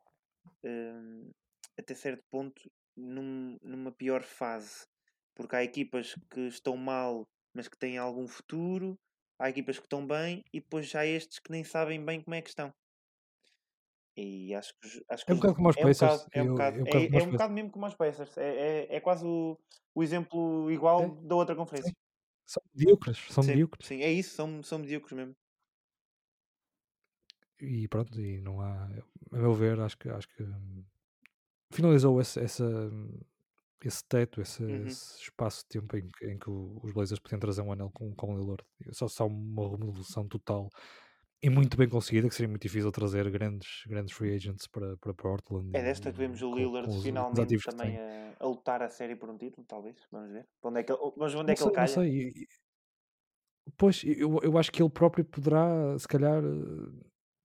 até certo ponto num, numa pior fase. Porque há equipas que estão mal, mas que têm algum futuro. Há equipas que estão bem e depois há estes que nem sabem bem como é que estão. E acho que, acho que
é um bocado como os
é um
Pacers.
bocado, é um bocado, é, é um mesmo como os Pacers. É, é, é quase o, o exemplo igual
É,
da outra conferência.
sim. São medíocres. São
Sim,
medíocres.
sim, é isso, são, são medíocres mesmo.
E pronto, e não há. A meu ver, acho que, acho que finalizou esse, essa, esse teto, esse,
Uhum.
esse espaço de tempo em que, em que os Blazers podiam trazer um anel com, com o Lillard. Só, só uma revolução total e muito bem conseguida, que seria muito difícil trazer grandes, grandes free agents para, para Portland.
É
e-
desta que vemos o
com-
Lillard
com os
finalmente também a, a lutar a série por um título, talvez. Vamos ver. Onde é que, ver onde
Não
é que ele
sei, não
calha.
sei. e- e- Pois, eu, eu acho que ele próprio poderá, se calhar, eh,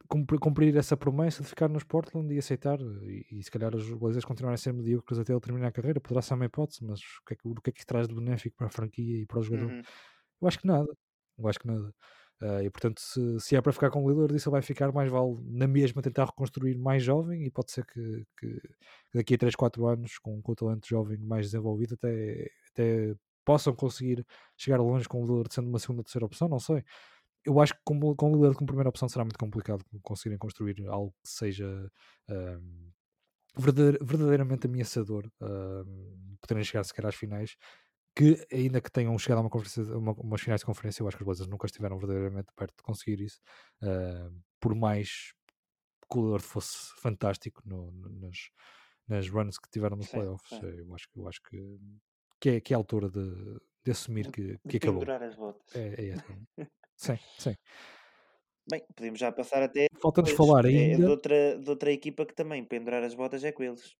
cumprir, essa promessa de ficar nos Portland e aceitar. E, e se calhar os Blazers continuarem a ser medíocres até ele terminar a carreira. Poderá ser uma hipótese, mas o que, é que, o que é que traz de benéfico para a franquia e para o jogador?
Uhum.
Eu acho que nada. Eu acho que nada. Ah, e portanto, se, se é para ficar com o Lillard, isso vai ficar mais vale na mesma tentar reconstruir mais jovem e pode ser que, que daqui a 3, 4 anos, com, com o talento jovem mais desenvolvido, até, até possam conseguir chegar longe com o Lillard sendo uma segunda terceira opção, não sei. Eu acho que com, com o Lillard como primeira opção será muito complicado conseguirem construir algo que seja verdadeir- verdadeiramente ameaçador, ahm, poderem chegar sequer às finais que ainda que tenham chegado a uma conferência, uma, umas finais de conferência, eu acho que os Blazers nunca estiveram verdadeiramente perto de conseguir isso, ah, por mais que o Lillard fosse fantástico no- no- nas, nas runs que tiveram nos playoffs.
sim.
Eu acho, que- eu acho que, que, é, que é a altura de, de assumir
De-
que,
De
que acabou.
as botas.
É, é essa. sim, sim.
Bem, podemos já passar até.
Falta-nos falar
É de
ainda.
outra, de outra equipa que também pendurar as botas é com eles.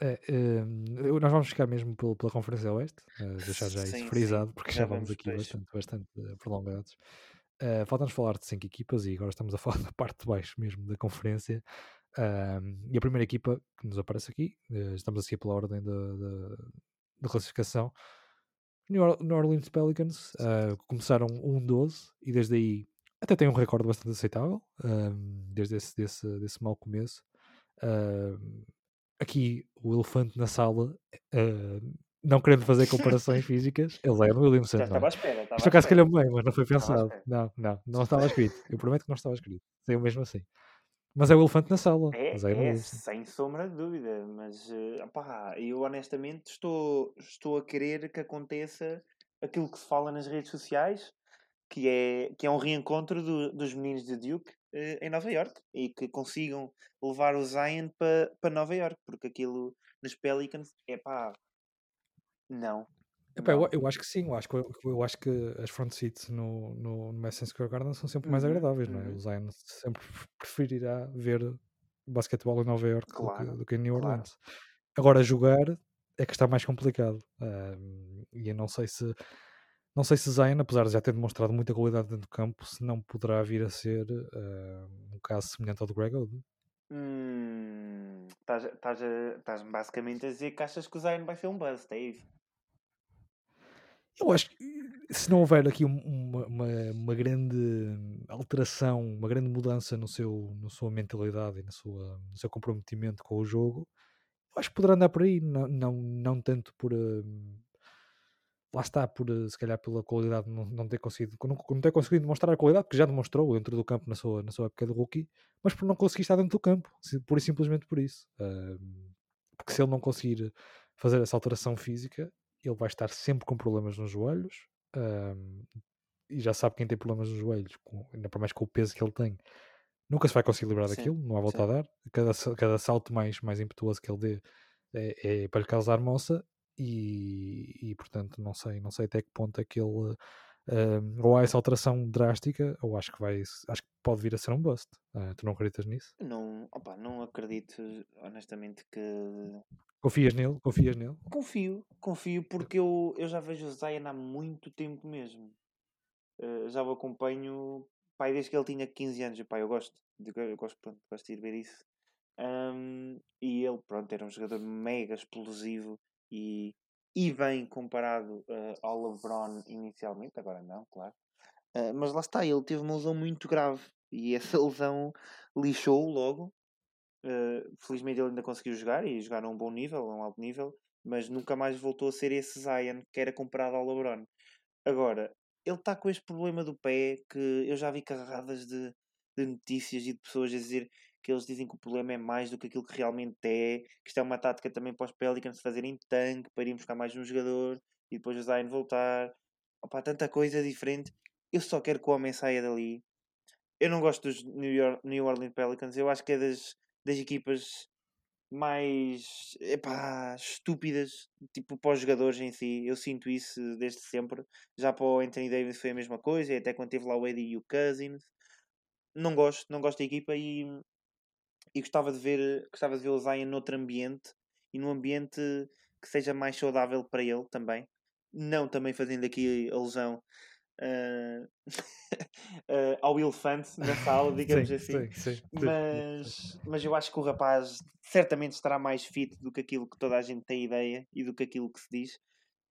É, hum, nós vamos ficar mesmo pela, pela Conferência Oeste, uh, deixar já isso
sim,
frisado, porque
já
já vamos
vamos
aqui
depois.
bastante, bastante eh, prolongados. Uh, Falta-nos falar de cinco equipas e agora estamos a falar da parte de baixo mesmo da conferência. Um, e a primeira equipa que nos aparece aqui, eh, estamos a seguir pela ordem da, classificação, New, Or- New Orleans Pelicans, uh, começaram 1-12 e desde aí até tem um recorde bastante aceitável, um, desde esse desse, desse mau começo. Um, aqui o elefante na sala, uh, não querendo fazer comparações físicas, ele é no Williamson,
Já
não
estava à espera. Estava
Isto
à
ao caso
espera.
calhou bem, mas não foi pensado. Não, não, não estava escrito. Eu prometo que não estava escrito. Saiu mesmo assim. Mas é o elefante na sala.
É,
é
é, sem sombra de dúvida, mas eh, opá, eu honestamente estou, estou a querer que aconteça aquilo que se fala nas redes sociais, que é, que é um reencontro do- dos meninos de Duke em Nova York e que consigam levar o Zion para pa Nova York, porque aquilo nos Pelicans é pá, não.
Epá, eu,
não.
eu acho que sim, eu acho que, eu, acho que as front seats no, no, no Madison Square Garden são sempre mais
Uhum,
agradáveis, não é?
uhum.
O Zion sempre preferirá ver basquetebol em Nova York do, que,
Claro,
do que em New
claro.
Orleans. Agora, jogar é que está mais complicado. Ahm, e eu não sei se não sei se Zion, apesar de já ter demonstrado muita qualidade dentro do campo, se não poderá vir a ser ahm, um caso semelhante ao do Greg Oden.
Hum, Estás basicamente a dizer que achas que o Zion vai ser um buzz, isso?
Eu acho que se não houver aqui um- uma, uma, uma grande alteração, uma grande mudança no seu, na sua mentalidade e na sua, no seu comprometimento com o jogo, eu acho que poderá andar por aí, não, não, não tanto por hum, lá está, por eh, se calhar pela qualidade de não, não ter conseguido, não, não ter conseguido demonstrar a qualidade, porque já demonstrou dentro do campo na sua, na sua época de rookie, mas por não conseguir estar dentro do campo, pura e simplesmente por isso. Hum, porque se ele não conseguir fazer essa alteração física, ele vai estar sempre com problemas nos joelhos. hum, e já sabe quem tem problemas nos joelhos, com, ainda por mais com o peso que ele tem, nunca se vai conseguir livrar
Sim,
daquilo, não há volta a
sim.
dar. Cada, cada salto mais, mais impetuoso que ele dê é, é para lhe causar moça e, e, portanto não sei, não sei até que ponto é que ele eh, ou há essa alteração drástica ou acho que vai acho que pode vir a ser um bust. Ah, tu não acreditas nisso?
Não, opa, não acredito honestamente que
Confias nele? Confias nele?
confio, confio porque eu, eu já vejo o Zion há muito tempo mesmo. Eh, já o acompanho pai, desde que ele tinha 15 anos. Pá, eu gosto, de, eu gosto, pronto, gosto de ir ver isso. Um, e ele, pronto, era um jogador mega explosivo e, e bem comparado uh, ao LeBron inicialmente, agora não, claro. Uh, mas lá está, ele teve uma lesão muito grave e essa lesão lixou-o logo. Uh, felizmente ele ainda conseguiu jogar e jogar a um bom nível, a um alto nível, mas nunca mais voltou a ser esse Zion que era comparado ao LeBron. Agora, ele está com este problema do pé que eu já vi carregadas de, de notícias e de pessoas a dizer que eles dizem que o problema é mais do que aquilo que realmente é, que isto é uma tática também para os Pelicans fazerem tanque, para irem buscar mais um jogador e depois o Zion voltar. Opa, tanta coisa diferente. Eu só quero que o homem saia dali. Eu não gosto dos New, York, New Orleans Pelicans. Eu acho que é das, das equipas mais epá, estúpidas, tipo para os jogadores em si. Eu sinto isso desde sempre. Já para o Anthony Davis foi a mesma coisa, até quando teve lá o Eddie e o Cousins. Não gosto, não gosto da equipa e, e gostava de ver gostava de ver o Zion noutro ambiente e num ambiente que seja mais saudável para ele também. Não também fazendo aqui alusão uh, uh, ao elefante na sala, digamos
sim,
assim.
Sim, sim,
mas, mas eu acho que o rapaz certamente estará mais fit do que aquilo que toda a gente tem ideia e do que aquilo que se diz.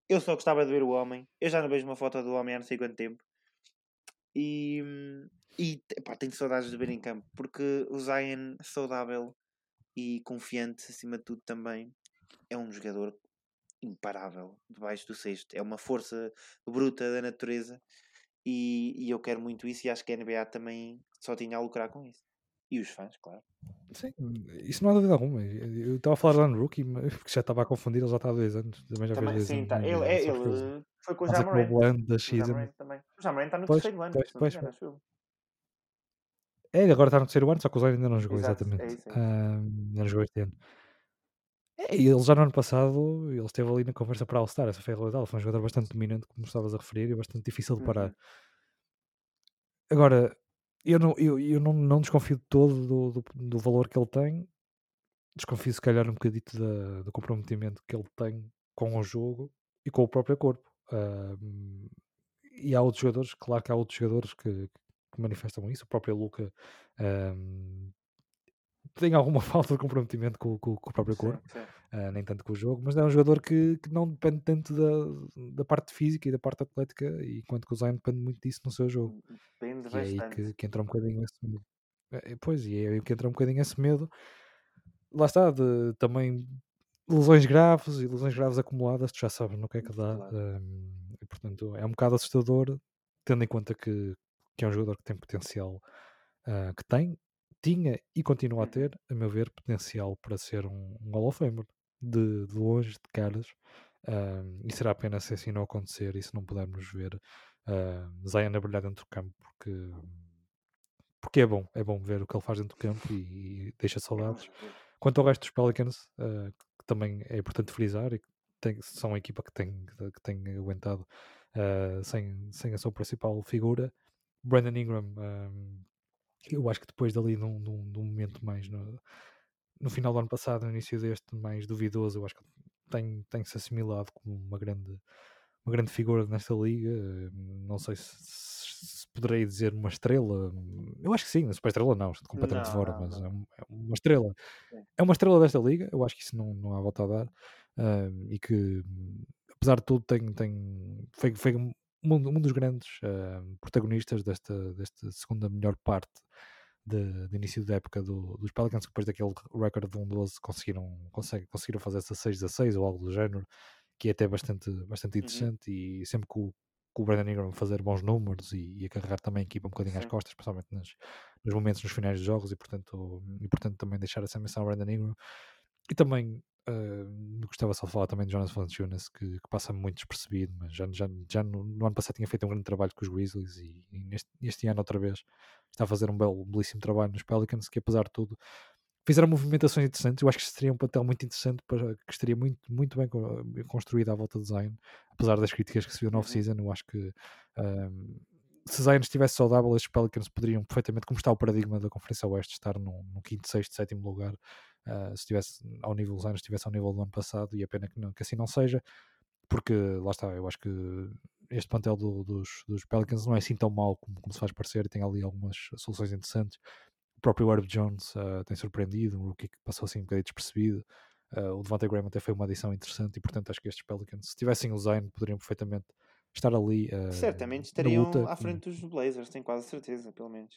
Eu só gostava de ver o homem. Eu já não vejo uma foto do homem há não sei quanto tempo. E, e pá, tenho saudades de ver em campo, porque o Zion saudável e confiante, acima de tudo, também é um jogador imparável debaixo do sexto. É uma força bruta da natureza e, e, eu quero muito isso e acho que a NBA também só tinha a lucrar com isso. E os fãs, claro.
Sim, isso não há dúvida alguma. Eu estava a falar lá no Rookie, porque já estava a confundir, ele já está há dois anos. Também já
também,
dois
sim,
anos.
Tá. Ele, é, ele foi com o Jamoran. O Jamoran está no pois, terceiro ano, pois, pois.
É, agora está no terceiro ano, só que o Zion ainda não jogou,
Exato,
exatamente.
É isso, é.
Um, não jogou este ano. É, e ele já no ano passado, ele esteve ali na conversa para All-Star, essa foi a realidade. Ele foi um jogador bastante dominante, como estavas a referir, e bastante difícil de parar.
Uhum.
Agora, eu não, eu, eu não, não desconfio de todo do, do, do, valor que ele tem. Desconfio, se calhar, um bocadito da, do comprometimento que ele tem com o jogo e com o próprio corpo. Uh, e há outros jogadores, claro que há outros jogadores que, que manifestam isso. O próprio Luca um, tem alguma falta de comprometimento com, com, com o próprio corpo,
sim, sim.
Uh, nem tanto com o jogo, mas é um jogador que, que não depende tanto da, da parte física e da parte atlética, enquanto que o Zion depende muito disso no seu jogo.
Depende
e
bastante.
é aí que, que entra um bocadinho esse medo. É, pois, e é aí que entra um bocadinho esse medo. Lá está, de, também lesões graves e lesões graves acumuladas, tu já sabes no que é que dá.
Claro.
Um, e, portanto, é um bocado assustador, tendo em conta que, que é um jogador que tem potencial, uh, que tem, tinha e continua a
Uhum.
ter, a meu ver, potencial para ser um, um Hall of Famer. De, de longe, de caras. Um, e será apenas se assim não acontecer e se não pudermos ver uh, Zion a brilhar dentro do campo, porque, porque é bom, é bom ver o que ele faz dentro do campo e, e deixa saudades. Quanto ao resto dos Pelicans, uh, que também é importante frisar, e que tem, são a equipa que tem, que tem aguentado uh, sem, sem a sua principal figura, Brandon Ingram. Um, eu acho que depois dali, num, num, num momento mais no, no, final do ano passado, no início deste, mais duvidoso, eu acho que tem, tem se assimilado como uma grande, uma grande figura nesta liga. Não sei se, se, poderei dizer uma estrela. Eu acho que sim, super estrela não, estou completamente
não,
fora,
não,
mas
não.
É, uma estrela. É uma estrela desta liga, eu acho que isso não, não há volta a dar. Uh, e que, apesar de tudo, tem, tem, foi, foi um, um dos grandes uh, protagonistas desta, desta segunda melhor parte de, de, início da época do, dos Pelicans, depois daquele recorde de 1-12 conseguiram, conseguiram fazer essa 6 a 6 ou algo do género, que é até bastante, bastante interessante. Uhum. E sempre que o, que o Brandon Ingram fazer bons números e, e a carregar também a equipa um bocadinho Sim. às costas, especialmente nos, nos momentos nos finais dos jogos, e portanto, e portanto também deixar essa menção ao Brandon Ingram. E também Uh, gostava só de falar também de Jonas Valanciunas, que, que passa muito despercebido, mas já, já, já no, no, ano passado tinha feito um grande trabalho com os Grizzlies e, e neste, este ano outra vez está a fazer um belo, belíssimo trabalho nos Pelicans, que apesar de tudo fizeram movimentações interessantes. Eu acho que seria um papel muito interessante para que estaria muito, muito bem construído à volta de Zion, apesar das críticas que se viu no uhum. off-season. Eu acho que um, se Zion estivesse saudável, estes Pelicans poderiam perfeitamente, como está o paradigma da Conferência Oeste, estar no, no quinto, sexto, sétimo lugar. Uh, se estivesse ao nível, Zion estivesse ao nível do ano passado, e é pena que, não, que assim não seja, porque lá está, eu acho que este plantel do, dos, dos Pelicans não é assim tão mau como, como se faz parecer, e tem ali algumas soluções interessantes o próprio Herb Jones uh, tem surpreendido, um rookie que passou assim um bocadinho despercebido. Uh, o Devontae Graham até foi uma adição interessante e, portanto, acho que estes Pelicans, se tivessem o Zion, poderiam perfeitamente estar ali. Uh,
Certamente estariam à frente dos Blazers, tenho quase certeza, pelo menos.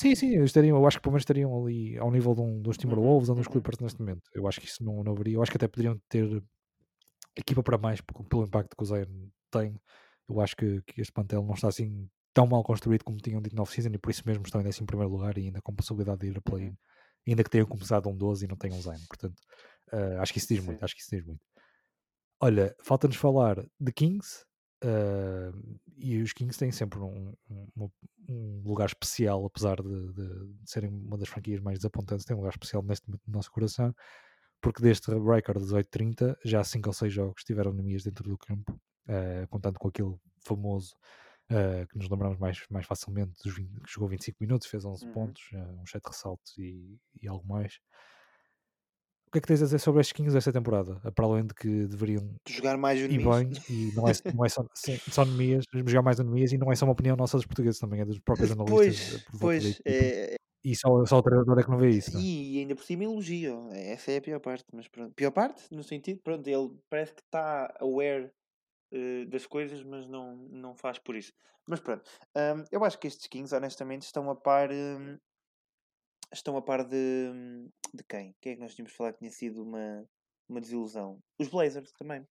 Sim, sim, estariam, eu acho que pelo menos estariam ali ao nível de um, dos uhum, Timberwolves uhum, ou dos Clippers neste momento. Eu acho que isso não, não haveria. Eu acho que até poderiam ter equipa para mais pelo impacto que o Zion tem. Eu acho que, que este plantel não está assim tão mal construído como tinham dito no off-season e por isso mesmo estão ainda assim em primeiro lugar e ainda com possibilidade de ir a play-in. Uhum. Ainda que tenham começado um 12 e não tenham um Zion. Portanto, uh, acho que isso diz Sim. muito. Acho que isso diz muito. Olha, falta-nos falar de Kings. Uh, e os Kings têm sempre um, um, um lugar especial, apesar de, de, de, serem uma das franquias mais desapontantes, tem um lugar especial neste no nosso coração, porque deste record 18-30, já 5 ou 6 jogos tiveram anemias dentro do campo, uh, contando com aquele famoso uh, que nos lembramos mais, mais facilmente, dos 20, que jogou 25 minutos, fez 11 uhum. pontos, uh, uns 7 ressaltos e, e, algo mais. O que é que tens a dizer sobre estes Kings desta temporada? Para além de que deveriam
de jogar mais
e bem, e não é, não é só, só anemias, jogar mais anemias, e não é só uma opinião nossa dos portugueses, também é dos próprios analistas.
Pois, pois é,
e só, só o treinador é que não vê isso. Não? É?
E ainda por cima elogio. Essa é a pior parte. Mas pronto. Pior parte, no sentido, pronto, ele parece que está aware uh, das coisas, mas não, não faz por isso. Mas pronto, um, eu acho que estes Kings, honestamente, estão a par. Um, estão a par de, de quem? Quem é que nós tínhamos falado que tinha sido uma, uma desilusão? Os Blazers também.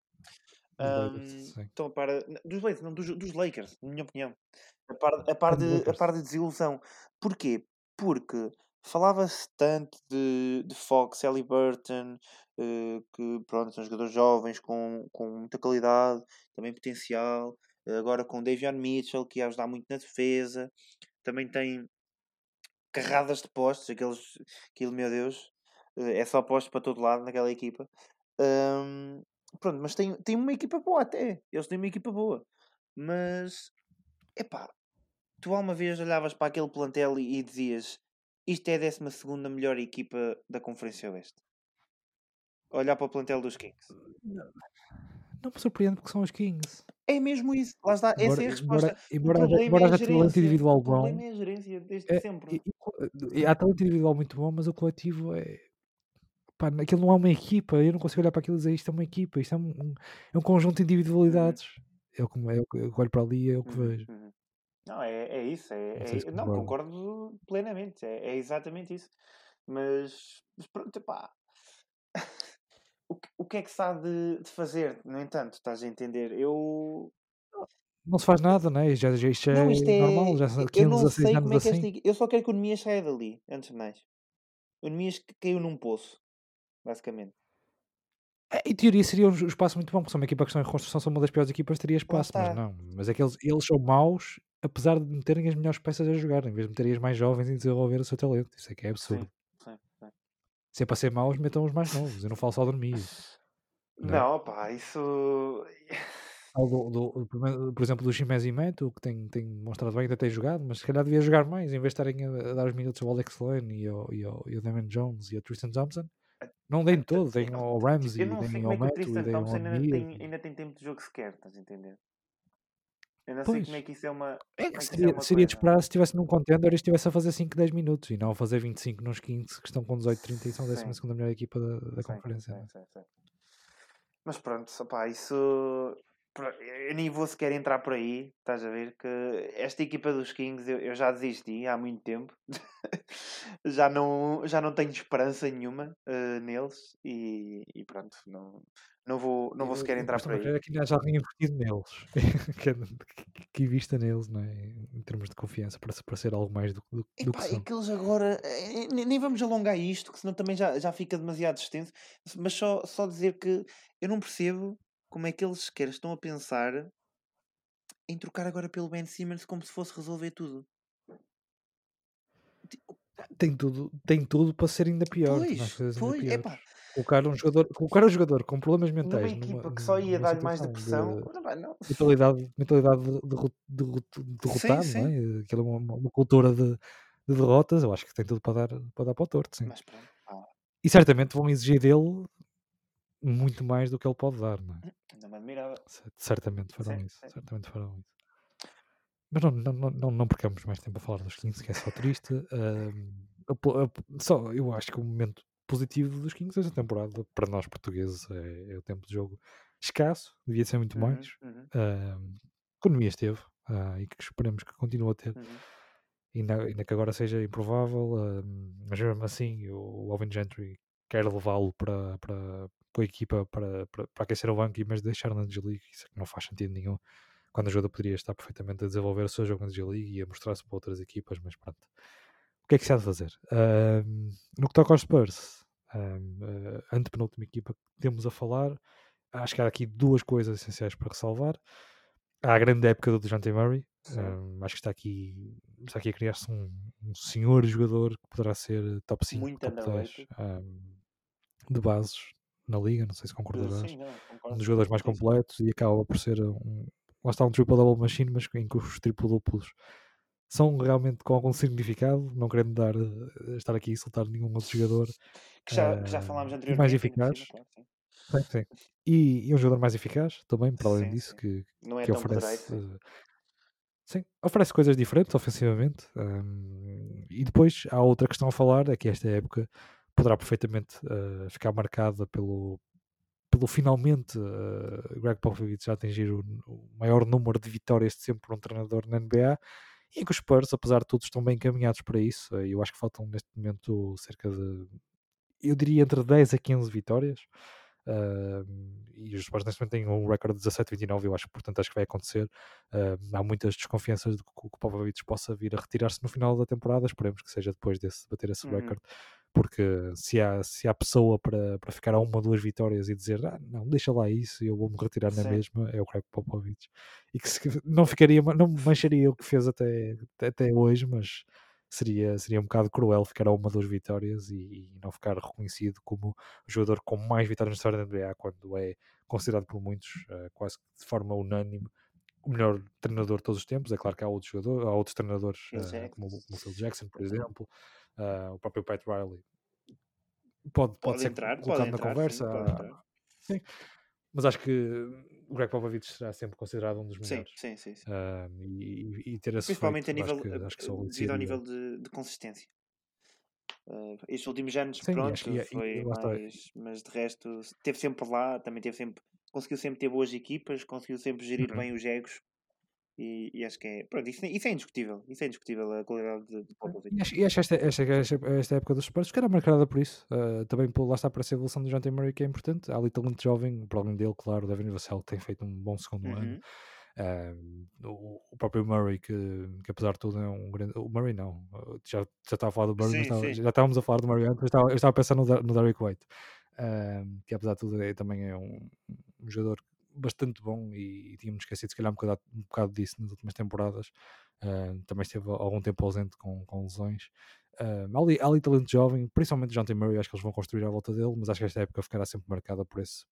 Um, estão a par dos Blazers, não, dos, dos Lakers, na minha opinião. A par, a par, de, a par de desilusão. Porquê? Porque falava-se tanto de, de Fox, Burton uh, que pronto, são jogadores jovens com, com muita qualidade, também potencial. Uh, agora com Davion Mitchell, que ia ajudar muito na defesa. Também tem carradas de postos, aqueles, aquilo, meu Deus, uh, é só postos para todo lado naquela equipa. Um, pronto, mas tem, tem uma equipa boa até. Eles têm uma equipa boa. Mas, epá, tu alguma vez olhavas para aquele plantel e, e dizias isto é a 12 melhor equipa da Conferência Oeste? Olhar para o plantel dos Kings.
Não, me surpreende porque são os Kings.
É mesmo isso. Lá está. Embora, Essa é a resposta.
Embora, embora, embora é haja talento individual bom. O
problema é a gerência desde é, sempre.
E, e, há talento individual muito bom, mas o coletivo é. Pá, aquilo não é uma equipa. Eu não consigo olhar para aquilo e dizer isto é uma equipa. Isto é um, um é um conjunto de individualidades. Uhum. É o que, é o que eu olho para ali é o que uhum. vejo. Uhum.
Não, é, é isso. É, não, é, não concordo plenamente. É, é, exatamente isso. Mas, mas pronto, pá. O, que, o que é que se há de, de, fazer, no entanto, estás a entender? Eu.
Não se faz nada, né? Já, já, isto, não, isto é normal, já são 15, eu não sei como é que assim.
Eu só quero que o Nemias saia dali, antes de mais. O Nemias caiu num poço, basicamente.
É, em teoria seria um espaço muito bom, porque são uma equipa que estão em reconstrução, são uma das piores equipas, teria espaço, mas não. Mas é que eles, eles são maus apesar de meterem as melhores peças a jogar, em vez de meterem as mais jovens e desenvolver o seu talento. Isso é que é absurdo. Sim. Se é para ser maus, metam os mais novos. Eu não falo só dormir.
Não, é? não pá, isso.
Do, do, do, por exemplo, do Chimese Meto, que tem, tem mostrado bem, ainda tem jogado, mas se calhar devia jogar mais, em vez de estarem a, a dar os minutos ao Alex Lane e ao, e ao, e ao Damon Jones e ao Tristan Thompson. Não deem todo, deem ao Ramsey, deem ao Meto e deem ao
ainda tem, ainda tem tempo de jogo sequer, estás a entender? Eu não sei como é que isso é uma.
É
que é
seria,
é
seria de esperar se estivesse num contender e estivesse a fazer 5, 10 minutos e não a fazer 25 nos 15 que estão com 18, 30 e são a 12 melhor equipa da, da sim, conferência. Sim, sim,
Mas pronto, opá, isso eu nem vou sequer entrar por aí, estás a ver? Que esta equipa dos Kings eu, eu já desisti há muito tempo, já, não, já não tenho esperança nenhuma uh, neles e, e, pronto, não, não vou, não vou sequer entrar por aí.
É que já tenho investido neles, que, que invista neles, não é? em termos de confiança, para, para ser algo mais do, do, do
que são. É que eles agora, eh, eh, nem vamos alongar isto, que senão também já, já fica demasiado extenso, mas só, só dizer que eu não percebo como é que eles sequer estão a pensar em trocar agora pelo Ben Simmons como se fosse resolver tudo.
Tem tudo, tem tudo para ser ainda pior. Pois, pois, epá. Colocar um jogador, colocar um jogador com problemas mentais
numa equipa numa, que só ia dar mais depressão, de, não.
mentalidade, mentalidade derrotada, de, de, não é? Aquela uma, uma cultura de, de, derrotas, eu acho que tem tudo para dar para, dar para o torto, sim. Mas, ah. E certamente vão exigir dele muito mais do que ele pode dar, não é?
Ainda me admirava.
Certamente farão sim, isso. Sim. Certamente farão isso. Mas não, não, não, não percamos mais tempo a falar dos 15, que é só triste. Uh, só, eu acho que o momento positivo dos Kings esta temporada, para nós portugueses, é, é, o tempo de jogo escasso, devia ser muito uhum, mais. Uhum. Uh, economia esteve, uh, e que esperemos que continue a ter. Uhum. Ainda, ainda que agora seja improvável, mas mesmo assim o Alvin Gentry quer levá-lo para, para, para a equipa para, para, para aquecer o banco, mas deixar na G-League, isso é que não faz sentido nenhum. Quando a jogador poderia estar perfeitamente a desenvolver o seu jogo na G-League e a mostrar-se para outras equipas, mas pronto. O que é que se há de fazer? Um, no que toca aos Spurs, um, uh, antepenúltima equipa que temos a falar, acho que há aqui duas coisas essenciais para ressalvar. Há a grande época do DeJounte Murray, um, acho que está aqui, está aqui a criar-se um, um, senhor jogador que poderá ser top 5, Muito top 10 de bases na liga, não sei se concordarás. Sim, não, um dos jogadores mais completos e acaba por ser um, lá está um triple-double machine, mas em que os triplo-duplos são realmente com algum significado, não querendo dar, eh, estar aqui a insultar nenhum outro jogador.
Que já, uh, que já falámos anteriormente.
Mais eficaz. Cima, claro, sim. Sim, sim. E, e, um jogador mais eficaz também, para além disso, que, é que oferece. Uh, sim, oferece coisas diferentes ofensivamente. Um, e depois há outra questão a falar, é que esta época poderá perfeitamente uh, ficar marcada pelo, pelo finalmente uh, Greg Popovich já atingir o, o, maior número de vitórias de sempre por um treinador na NBA e que os Spurs, apesar de tudo, estão bem encaminhados para isso. Uh, eu acho que faltam neste momento cerca de, eu diria entre 10 a 15 vitórias. Uh, e os Spurs neste momento têm um recorde de 17-29, eu acho que portanto acho que vai acontecer. Uh, há muitas desconfianças de que o Popovich possa vir a retirar-se no final da temporada, esperemos que seja depois desse bater esse uhum. recorde porque se há, se há pessoa para, para ficar a uma ou duas vitórias e dizer ah, não, deixa lá isso, eu vou-me retirar na Sim. mesma, é o Craig Popovich. E que se, não ficaria, não mancharia o que fez até, até hoje, mas seria, seria um bocado cruel ficar a uma ou duas vitórias e, e, não ficar reconhecido como o jogador com mais vitórias na história da NBA, quando é considerado por muitos, uh, quase de forma unânime, o melhor treinador de todos os tempos. É claro que há outros jogadores, há outros treinadores, uh, como o Phil Jackson, por exemplo, uh, o próprio Pat Riley. Pode, pode, pode ser entrar, colocado pode na entrar, conversa. Sim, sim, mas acho que o Greg Popovich será sempre considerado um dos melhores.
Sim, sim, sim. sim.
Uh, e, e, ter esse
Principalmente feito, a nível, acho que, acho que devido ao nível de, de consistência. Uh, estes últimos anos, Sim, pronto, foi mais, mas de resto, teve sempre lá, também teve sempre, conseguiu sempre ter boas equipas, conseguiu sempre gerir uhum. bem os egos e, e, acho que é. Pronto, isso, isso, é indiscutível. Isso é indiscutível a qualidade de, de Popovich.
E acho, e acho esta, esta, esta, esta, época dos Spurs que era marcada por isso. Uh, também por, lá está para a evolução do T. Murray que é importante. Há ali talento jovem, para além dele, claro, o Devin Vassell tem feito um bom segundo uhum. ano. Uh, o, o, próprio Murray, que, que apesar de tudo é um grande. O Murray não, já, já estava a falar do Murray, sim, estava, já estávamos a falar do Murray antes, eu estava, eu estava a pensar no, no Derek White, uh, que apesar de tudo é, também é um, um jogador bastante bom e, e tínhamos esquecido se calhar um bocado, um bocado disso nas últimas temporadas. Uh, também esteve algum tempo ausente com, com lesões. Uh, há, ali, há ali talento jovem, principalmente John T. Murray, acho que eles vão construir à volta dele, mas acho que esta época ficará sempre marcada por esse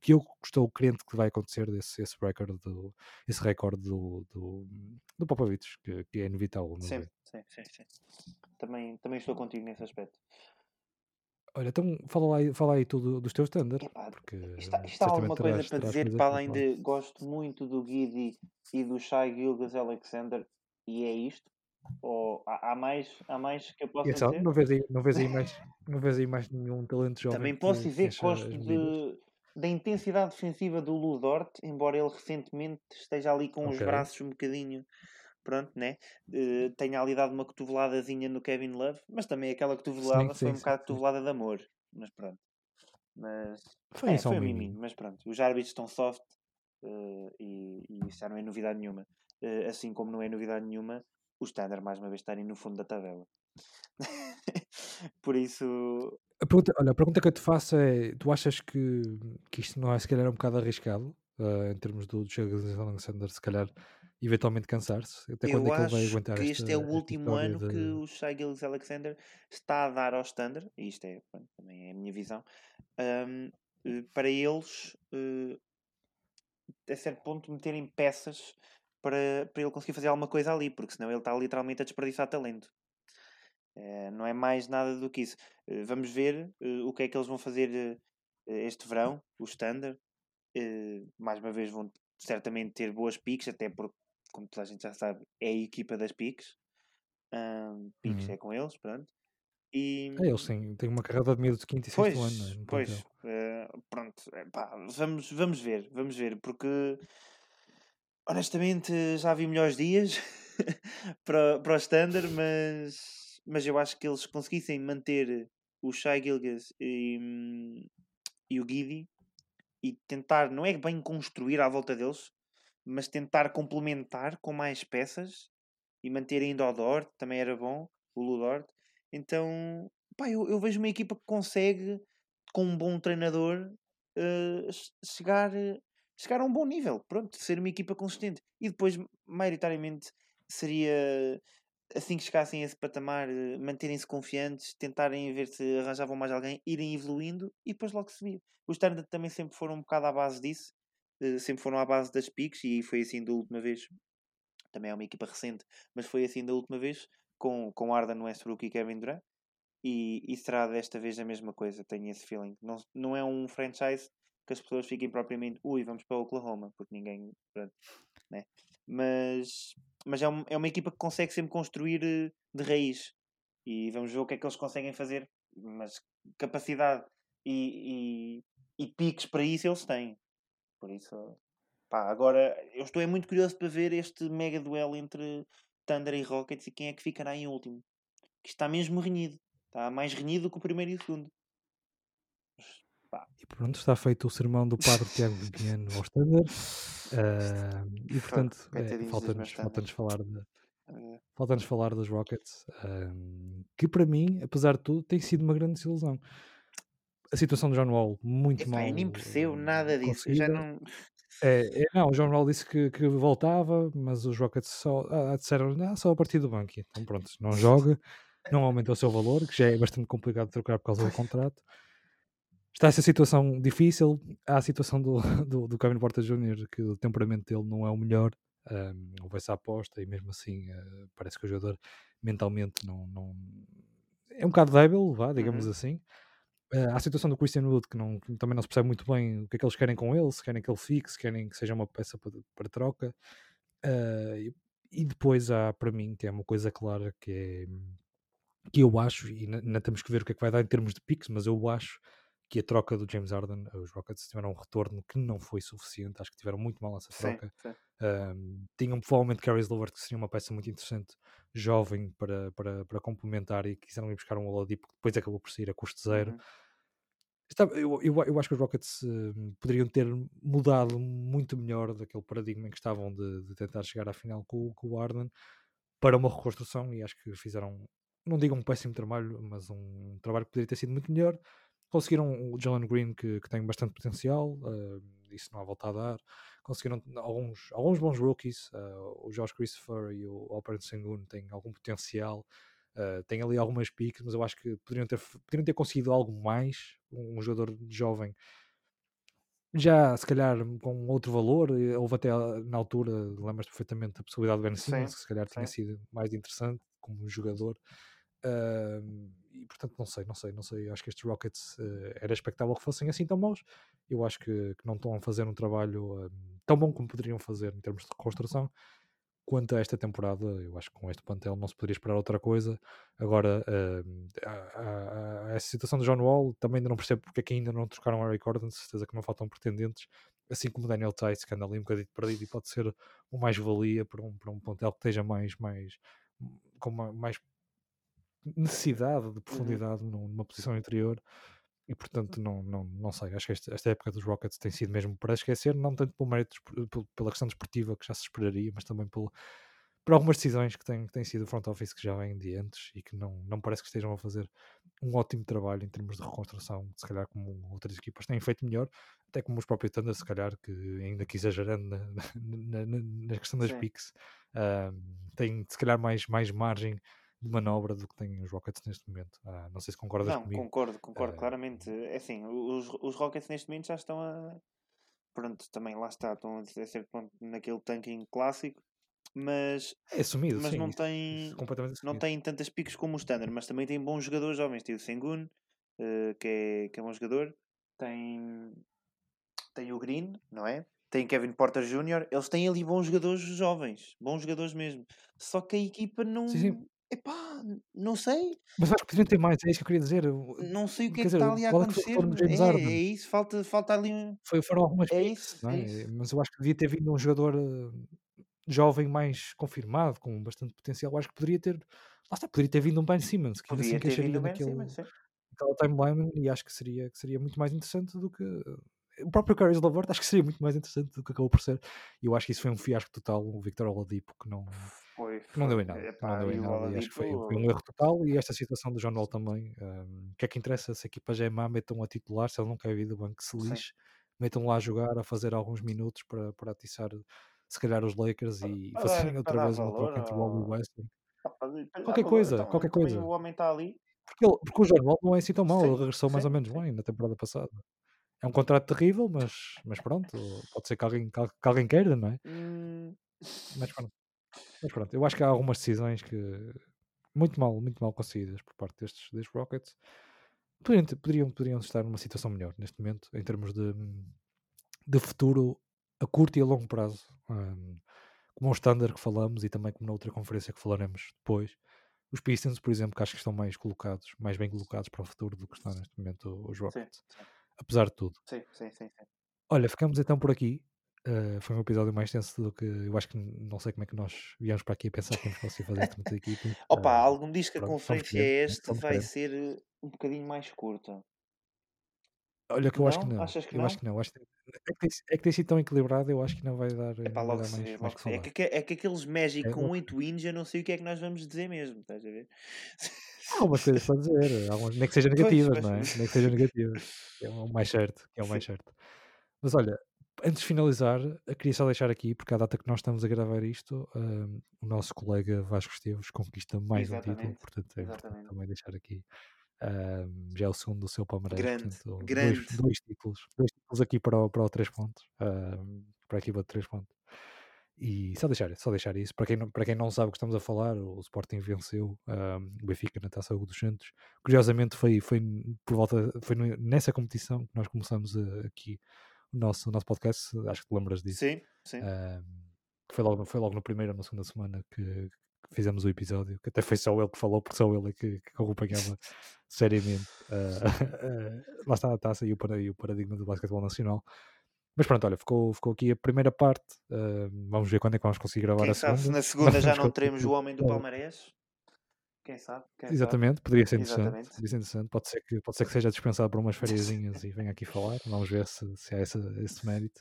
que eu estou crente que vai acontecer desse esse recorde do, esse recorde do, do, do Popovich, que, que é inevitável.
Sim, sim, sim, sim, Também, também estou contigo nesse aspecto.
Olha, então fala aí, fala aí tudo dos teus standards. Porque
está, está alguma coisa para dizer para além de gosto muito do Guidi e do Shai Gilgas Alexander e é isto? Ou há, há, mais, há mais que eu possa dizer?
Não vês, aí, não, vês aí mais, não vês aí mais nenhum talento jovem?
Também posso dizer que gosto de, da intensidade defensiva do Ludort, embora ele recentemente esteja ali com os
Ok.
braços um bocadinho, pronto, né? Eh, tenha ali dado uma cotoveladazinha no Kevin Love, mas também aquela cotovelada
Sim,
foi um
sim,
bocado cotovelada de amor, mas pronto. Mas
Foi
é,
só
foi
um miminho.
mas pronto. Os árbitros estão soft eh, e, e isso já não é novidade nenhuma. Eh, assim como não é novidade nenhuma o Standard mais uma vez estarem no fundo da tabela. Por isso,
A pergunta, olha, a pergunta que eu te faço é: tu achas que, que isto não é se calhar um bocado arriscado eh, em termos do Jürgen Alexander, se calhar eventualmente cansar-se? Até quando
eu
é que ele vai aguentar
que
esta,
este é o
esta
último ano que
de.
o Shai Gilgeous Alexander está a dar ao Standard, e isto é, pronto, também é a minha visão, ahm, eh, para eles, eh, a certo ponto, meterem peças para, para ele conseguir fazer alguma coisa ali, porque senão ele está literalmente a desperdiçar talento. Eh, não é mais nada do que isso. Vamos ver o que é que eles vão fazer este verão, o Standard. Mais uma vez vão certamente ter boas piques, até porque, como toda a gente já sabe, é a equipa das piques. Ahm, piques
Uhum.
é com eles, pronto. E,
É, eles têm, têm uma carreira de meio de quinto e sexto ano, não é?
Pois, pois, eh, pronto, eh, pá, vamos, vamos ver, vamos ver, porque honestamente já vi melhores dias para, para o Standard, mas, mas eu acho que eles conseguissem manter o Shai Gilgas e, hum, e o Guidi e tentar, não é bem construir à volta deles, mas tentar complementar com mais peças e manter ainda o Dort, também era bom, o Ludort. Então, pá, eu, eu vejo uma equipa que consegue, com um bom treinador, che- chegar, chegar a um bom nível. Pronto, ser uma equipa consistente. E depois, maioritariamente, seria assim que chegassem a esse patamar, eh, manterem-se confiantes, tentarem ver se arranjavam mais alguém, irem evoluindo e depois logo via. Os Standard também sempre foram um bocado à base disso, sempre foram à base das piques e foi assim da última vez. Também é uma equipa recente, mas foi assim da última vez com, com Arden Westbrook e Kevin Durant. E, e será desta vez a mesma coisa, tenho esse feeling. Não, não é um franchise que as pessoas fiquem propriamente, ui, vamos para Oklahoma, porque ninguém. Pronto, né? Mas, mas é, um- é uma equipa que consegue sempre construir eh, de raiz. E vamos ver o que é que eles conseguem fazer. Mas capacidade e, e, e piques para isso eles têm. Por isso, pá, agora eu estou é muito curioso para ver este mega duelo entre Thunder e Rockets e quem é que ficará em último. Que está mesmo renhido. Está mais renhido do que o primeiro e o segundo. Pá,
E pronto, está feito o sermão do padre Tiago Viviano ao Standard. Ah, e portanto, é, falta-nos falta falar de,
Eh,
falta-nos falar dos Rockets, ahm, que para mim, apesar de tudo, tem sido uma grande desilusão. A situação do John Wall, muito
epá,
mal
eu nem percebo nada disso. Já não.
É, é, não, o John Wall disse que, que voltava, mas os Rockets só ah, disseram ah, só a partir do banco. Então pronto, não joga, não aumenta o seu valor, que já é bastante complicado de trocar por causa do contrato. Está essa situação difícil. Há a situação do, do, do Kevin Porter Jr., que o temperamento dele não é o melhor. Um, houve essa aposta e mesmo assim uh, parece que o jogador mentalmente não, não é um bocado débil, vá, digamos
Uhum.
assim. Há a situação do Christian Wood que, não, que também não se percebe muito bem o que é que eles querem com ele, se querem que ele fique, se querem que seja uma peça para, para troca. Uh, e, depois há para mim que é uma coisa clara que é que eu acho, e ainda temos que ver o que é que vai dar em termos de picks, mas eu acho que a troca do James Harden, os Rockets tiveram um retorno que não foi suficiente, acho que tiveram muito mal essa
Sim,
troca.
sim.
Um, tinham provavelmente Caris Levert, que seria uma peça muito interessante, jovem, para, para, para complementar e quiseram ir buscar um Oladipo, que depois acabou por sair a custo zero.
Uhum.
Eu, eu, eu acho que os Rockets uh, poderiam ter mudado muito melhor daquele paradigma em que estavam de, de tentar chegar à final com, com o Harden para uma reconstrução e acho que fizeram não digo um péssimo trabalho, mas um trabalho que poderia ter sido muito melhor. Conseguiram o Jalen Green, que, que tem bastante potencial, uh, isso não há volta a dar. Conseguiram alguns, alguns bons rookies, uh, o Josh Christopher e o Alperen Sengun têm algum potencial. Uh, tem ali algumas piques, mas eu acho que poderiam ter, poderiam ter conseguido algo mais. Um, um jogador jovem já se calhar com outro valor, houve até na altura, lembras perfeitamente a possibilidade de Ben Simmons,
Sim,
que se calhar tinha
sim.
sido mais interessante como jogador. Uh, e portanto, não sei, não sei, não sei. Acho que estes Rockets uh, era expectável que fossem assim tão bons. Eu acho que, que não estão a fazer um trabalho uh, tão bom como poderiam fazer em termos de reconstrução. quanto a esta temporada, eu acho que com este plantel não se poderia esperar outra coisa. Agora, uh, a, a, a, situação do John Wall, também ainda não percebo porque é que ainda não trocaram Harry Gordon, certeza que não faltam pretendentes, assim como Daniel Tice, que anda ali um bocadinho perdido e pode ser o mais-valia para um, para um plantel que esteja mais, mais com mais necessidade de uhum. profundidade uhum. numa posição interior e portanto não, não, não sei, acho que esta, esta, época dos Rockets tem sido mesmo para esquecer, não tanto pelo mérito, pela questão desportiva que já se esperaria, mas também pelo, por algumas decisões que têm, que têm sido o front office que já vêm de antes e que não, não parece que estejam a fazer um ótimo trabalho em termos de reconstrução, se calhar como outras equipas têm feito melhor, até como os próprios Thunder, se calhar, que ainda que exagerando na, na, na, na questão das Sim. picks, uh, têm se calhar mais, mais margem de manobra do que têm os Rockets neste momento. Ah, não sei se concordas
não,
comigo.
concordo, concordo, uh, claramente. É assim, os, os Rockets neste momento já estão a. Pronto, também lá está, estão a ser pronto, naquele tanking clássico, mas.
É assumido,
mas
sim,
não tem, não tem tantas picos como o Standard, mas também tem bons jogadores jovens. Tem o Sengun, uh, que, é, que é um bom jogador, tem, tem o Green, não é? Tem Kevin Porter Jr., eles têm ali bons jogadores jovens, bons jogadores mesmo. Só que a equipa não, sim, sim. Epá, não sei.
Mas acho que poderiam ter mais, é isso que eu queria dizer.
Não sei o que é que está ali a acontecer. É, é isso, falta, falta ali um.
Foi, foram algumas é isso, não é? é isso. Mas eu acho que devia ter vindo um jogador uh, jovem mais confirmado, com bastante potencial. Eu acho que poderia ter. Lá está, poderia ter vindo um Ben Simmons, que ainda assim encaixaria naquele, naquela timeline e acho que seria, que seria muito mais interessante do que. O próprio Caris Lavert acho que seria muito mais interessante do que acabou por ser. E eu acho que isso foi um fiasco total, o Victor Oladipo, que não
foi,
foi. Não deu em nada. Não deu em nada. E acho que foi, foi, um erro total. E esta situação do John Wall também. Um, o que é que interessa se a equipa já é má, metam a titular, se ele não quer vir do banco, se lixe, metam lá a jogar, a fazer alguns minutos para, para atiçar se calhar os Lakers e para fazerem outra vez uma troca entre o Wall e o Westbrook. Qualquer coisa, então, qualquer coisa.
O homem está ali.
Porque, ele, porque o John Wall não é assim tão mal, ele regressou sim, mais ou menos sim. bem na temporada passada. É um contrato terrível, mas, mas pronto, pode ser que alguém, que alguém queira, não é? Hum... Mas pronto. Mas pronto, eu acho que há algumas decisões que muito mal, muito mal conseguidas por parte destes, destes Rockets. Poderiam, poderiam, poderiam estar numa situação melhor neste momento, em termos de, de futuro a curto e a longo prazo. Um, como o standard que falamos e também como na outra conferência que falaremos depois. Os Pistons, por exemplo, que acho que estão mais colocados, mais bem colocados para o futuro do que estão neste momento os Rockets. Sim, sim. Apesar de tudo.
Sim, sim, sim, sim.
Olha, ficamos então por aqui. Uh, foi um episódio mais tenso do que eu acho que não sei como é que nós viemos para aqui a pensar que temos conseguido fazer isto muita equipa.
Opa, uh, algum diz que a conferência é este vai ser eh, um bocadinho mais curta.
Olha, que eu não? acho que não.
Achas que
eu
não?
acho que não. Acho que, é, que tem, é que tem sido tão equilibrado, eu acho que não vai dar,
Epá,
vai
dar
mais,
mais,
que
é, que, é que aqueles Magic é, com 8 wins, eu não sei o que é que nós vamos dizer mesmo, estás a ver?
Há algumas coisas para dizer, algumas, nem que sejam negativas, pois, não é? Nem que sejam negativas, é o mais certo, que é o mais certo. Mas olha, antes de finalizar, queria só deixar aqui, porque à data que nós estamos a gravar isto, um, o nosso colega Vasco Esteves conquista mais Exatamente. um título, portanto é importante também deixar aqui. Um, já é o segundo do seu Palmeiras,
grande,
portanto,
grande.
Dois, dois, títulos, dois títulos aqui para o, para o 3 pontos, um, para a equipa de 3 pontos. E só deixar, só deixar isso. Para quem, não, para quem não sabe o que estamos a falar, o Sporting venceu um, o Benfica na Taça dos Santos. Curiosamente, foi, foi, por volta, foi nessa competição que nós começamos a, aqui o nosso, o nosso podcast, acho que te lembras disso.
Sim, sim.
foi, logo, foi logo no primeiro ou na segunda semana que, fizemos o episódio, que até foi só ele que falou, porque só ele é que, que acompanhava seriamente. Uh, uh, lá está a taça e o, e o paradigma do basquetebol nacional. Mas pronto, olha, ficou, ficou aqui a primeira parte. Uh, vamos ver quando é que vamos conseguir gravar
Quem
a segunda.
Sabe, se na segunda já não teremos o homem do Palmarés. Quem sabe? Quem
Exatamente,
sabe?
poderia ser. Poderia ser interessante. Pode, ser que, pode ser que seja dispensado por umas férias e venha aqui falar. Vamos ver se, se há esse, esse mérito.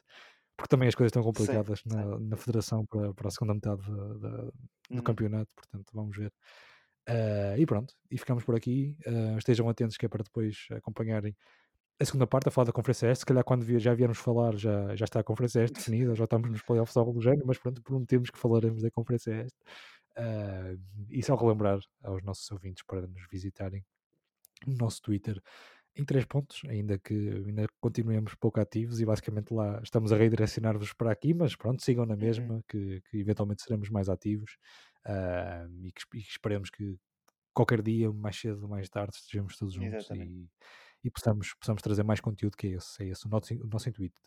Porque também as coisas estão complicadas sim, na, sim. na federação para, para a segunda metade de, de, do uhum. campeonato, portanto vamos ver. Uh, e pronto, e ficamos por aqui. Uh, estejam atentos que é para depois acompanharem a segunda parte a falar da Conferência Este. Se calhar quando já viermos falar já, já está a Conferência Este definida, já estamos nos playoffs algo do género, mas pronto, prometemos que falaremos da Conferência Este. Uh, e só relembrar aos nossos ouvintes para nos visitarem no nosso Twitter em três pontos, ainda que ainda continuemos pouco ativos e basicamente lá estamos a redirecionar-vos para aqui, mas pronto, sigam na uhum. mesma, uhum. que, que, eventualmente seremos mais ativos uh, e, que, e, esperemos que qualquer dia, mais cedo ou mais tarde, estejamos todos juntos e, e, possamos, possamos trazer mais conteúdo que esse, é esse o nosso, o nosso intuito.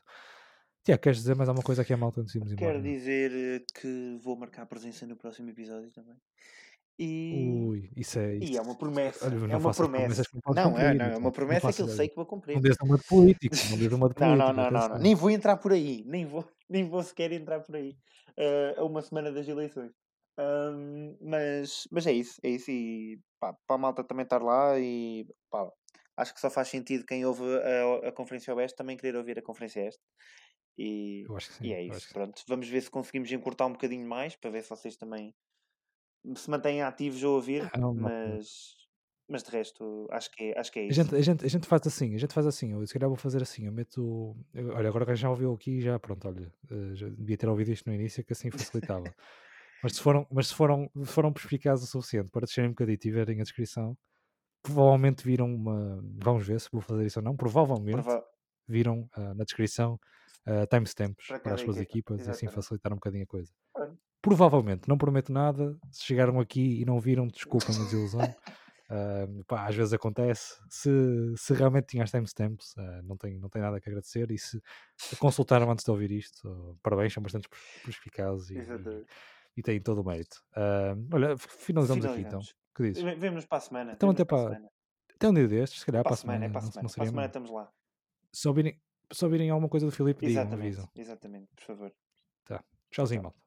Tiago, queres dizer mais alguma coisa aqui à malta antes de irmos embora?
Quero
não?
dizer eh, que vou marcar presença no próximo episódio também. E,
Ui, isso é.
e
Isso,
é uma promessa.
olha,
é
não
uma promessa.
não
Não, é,
cumprir.
não, é uma
não
promessa que eu sei que vou cumprir.
Não dês uma de político, não dês uma de
Não,
político.
não, não, não, não. Nem vou entrar por aí. Nem vou, nem vou sequer entrar por aí. eh, a uma semana das eleições. Ahm, mas, mas é isso, é isso. E pá, para a malta também estar lá e pá, acho que só faz sentido quem ouve a, a Conferência Oeste também querer ouvir a Conferência Este. E,
sim.
e é isso. Pronto, vamos ver se conseguimos encurtar um bocadinho mais para ver se vocês também se mantêm ativos a ouvir.
Não, não.
Mas, mas de resto, acho que é, acho que é
A
isso.
gente, a, gente, a gente faz assim, a gente faz assim, eu se calhar vou fazer assim, eu meto. eu- olha, agora já ouviu aqui, já pronto, olha, eh, já devia ter ouvido isto no início que assim facilitava. mas se foram, mas se foram, foram perspicazes o suficiente para descerem um bocadinho e tiverem a descrição, provavelmente viram uma. Vamos ver se vou fazer isso ou não. Provavelmente
Prova-
viram ah, na descrição ah, timestamps
Para
para, as suas
equipa,
equipas e assim
exatamente.
facilitar um bocadinho a coisa.
Pronto.
Provavelmente, não prometo nada. Se chegaram aqui e não viram, desculpem a desilusão. Ah, pá, às vezes acontece. Se, se realmente tinha as timestamps, ah, não, tenho, não tenho nada que agradecer. E se consultaram antes de ouvir isto, ah, parabéns, são bastante pers- perspicazes e, e,
Exatamente.
e têm todo o mérito. Ah, olha, f- finalizamos aqui então.
Finalizamos.
Que dizes?
Ve- Vemo-nos para a semana.
Então, até
para
para-
semana.
Até um dia destes, se calhar
Para
para
a semana, é para a
não,
semana. Para a semana estamos lá.
Se ouvirem, se ouvirem alguma coisa do Filipe, digam, avisam.
exatamente, por favor.
Tchauzinho,
Então.
mal.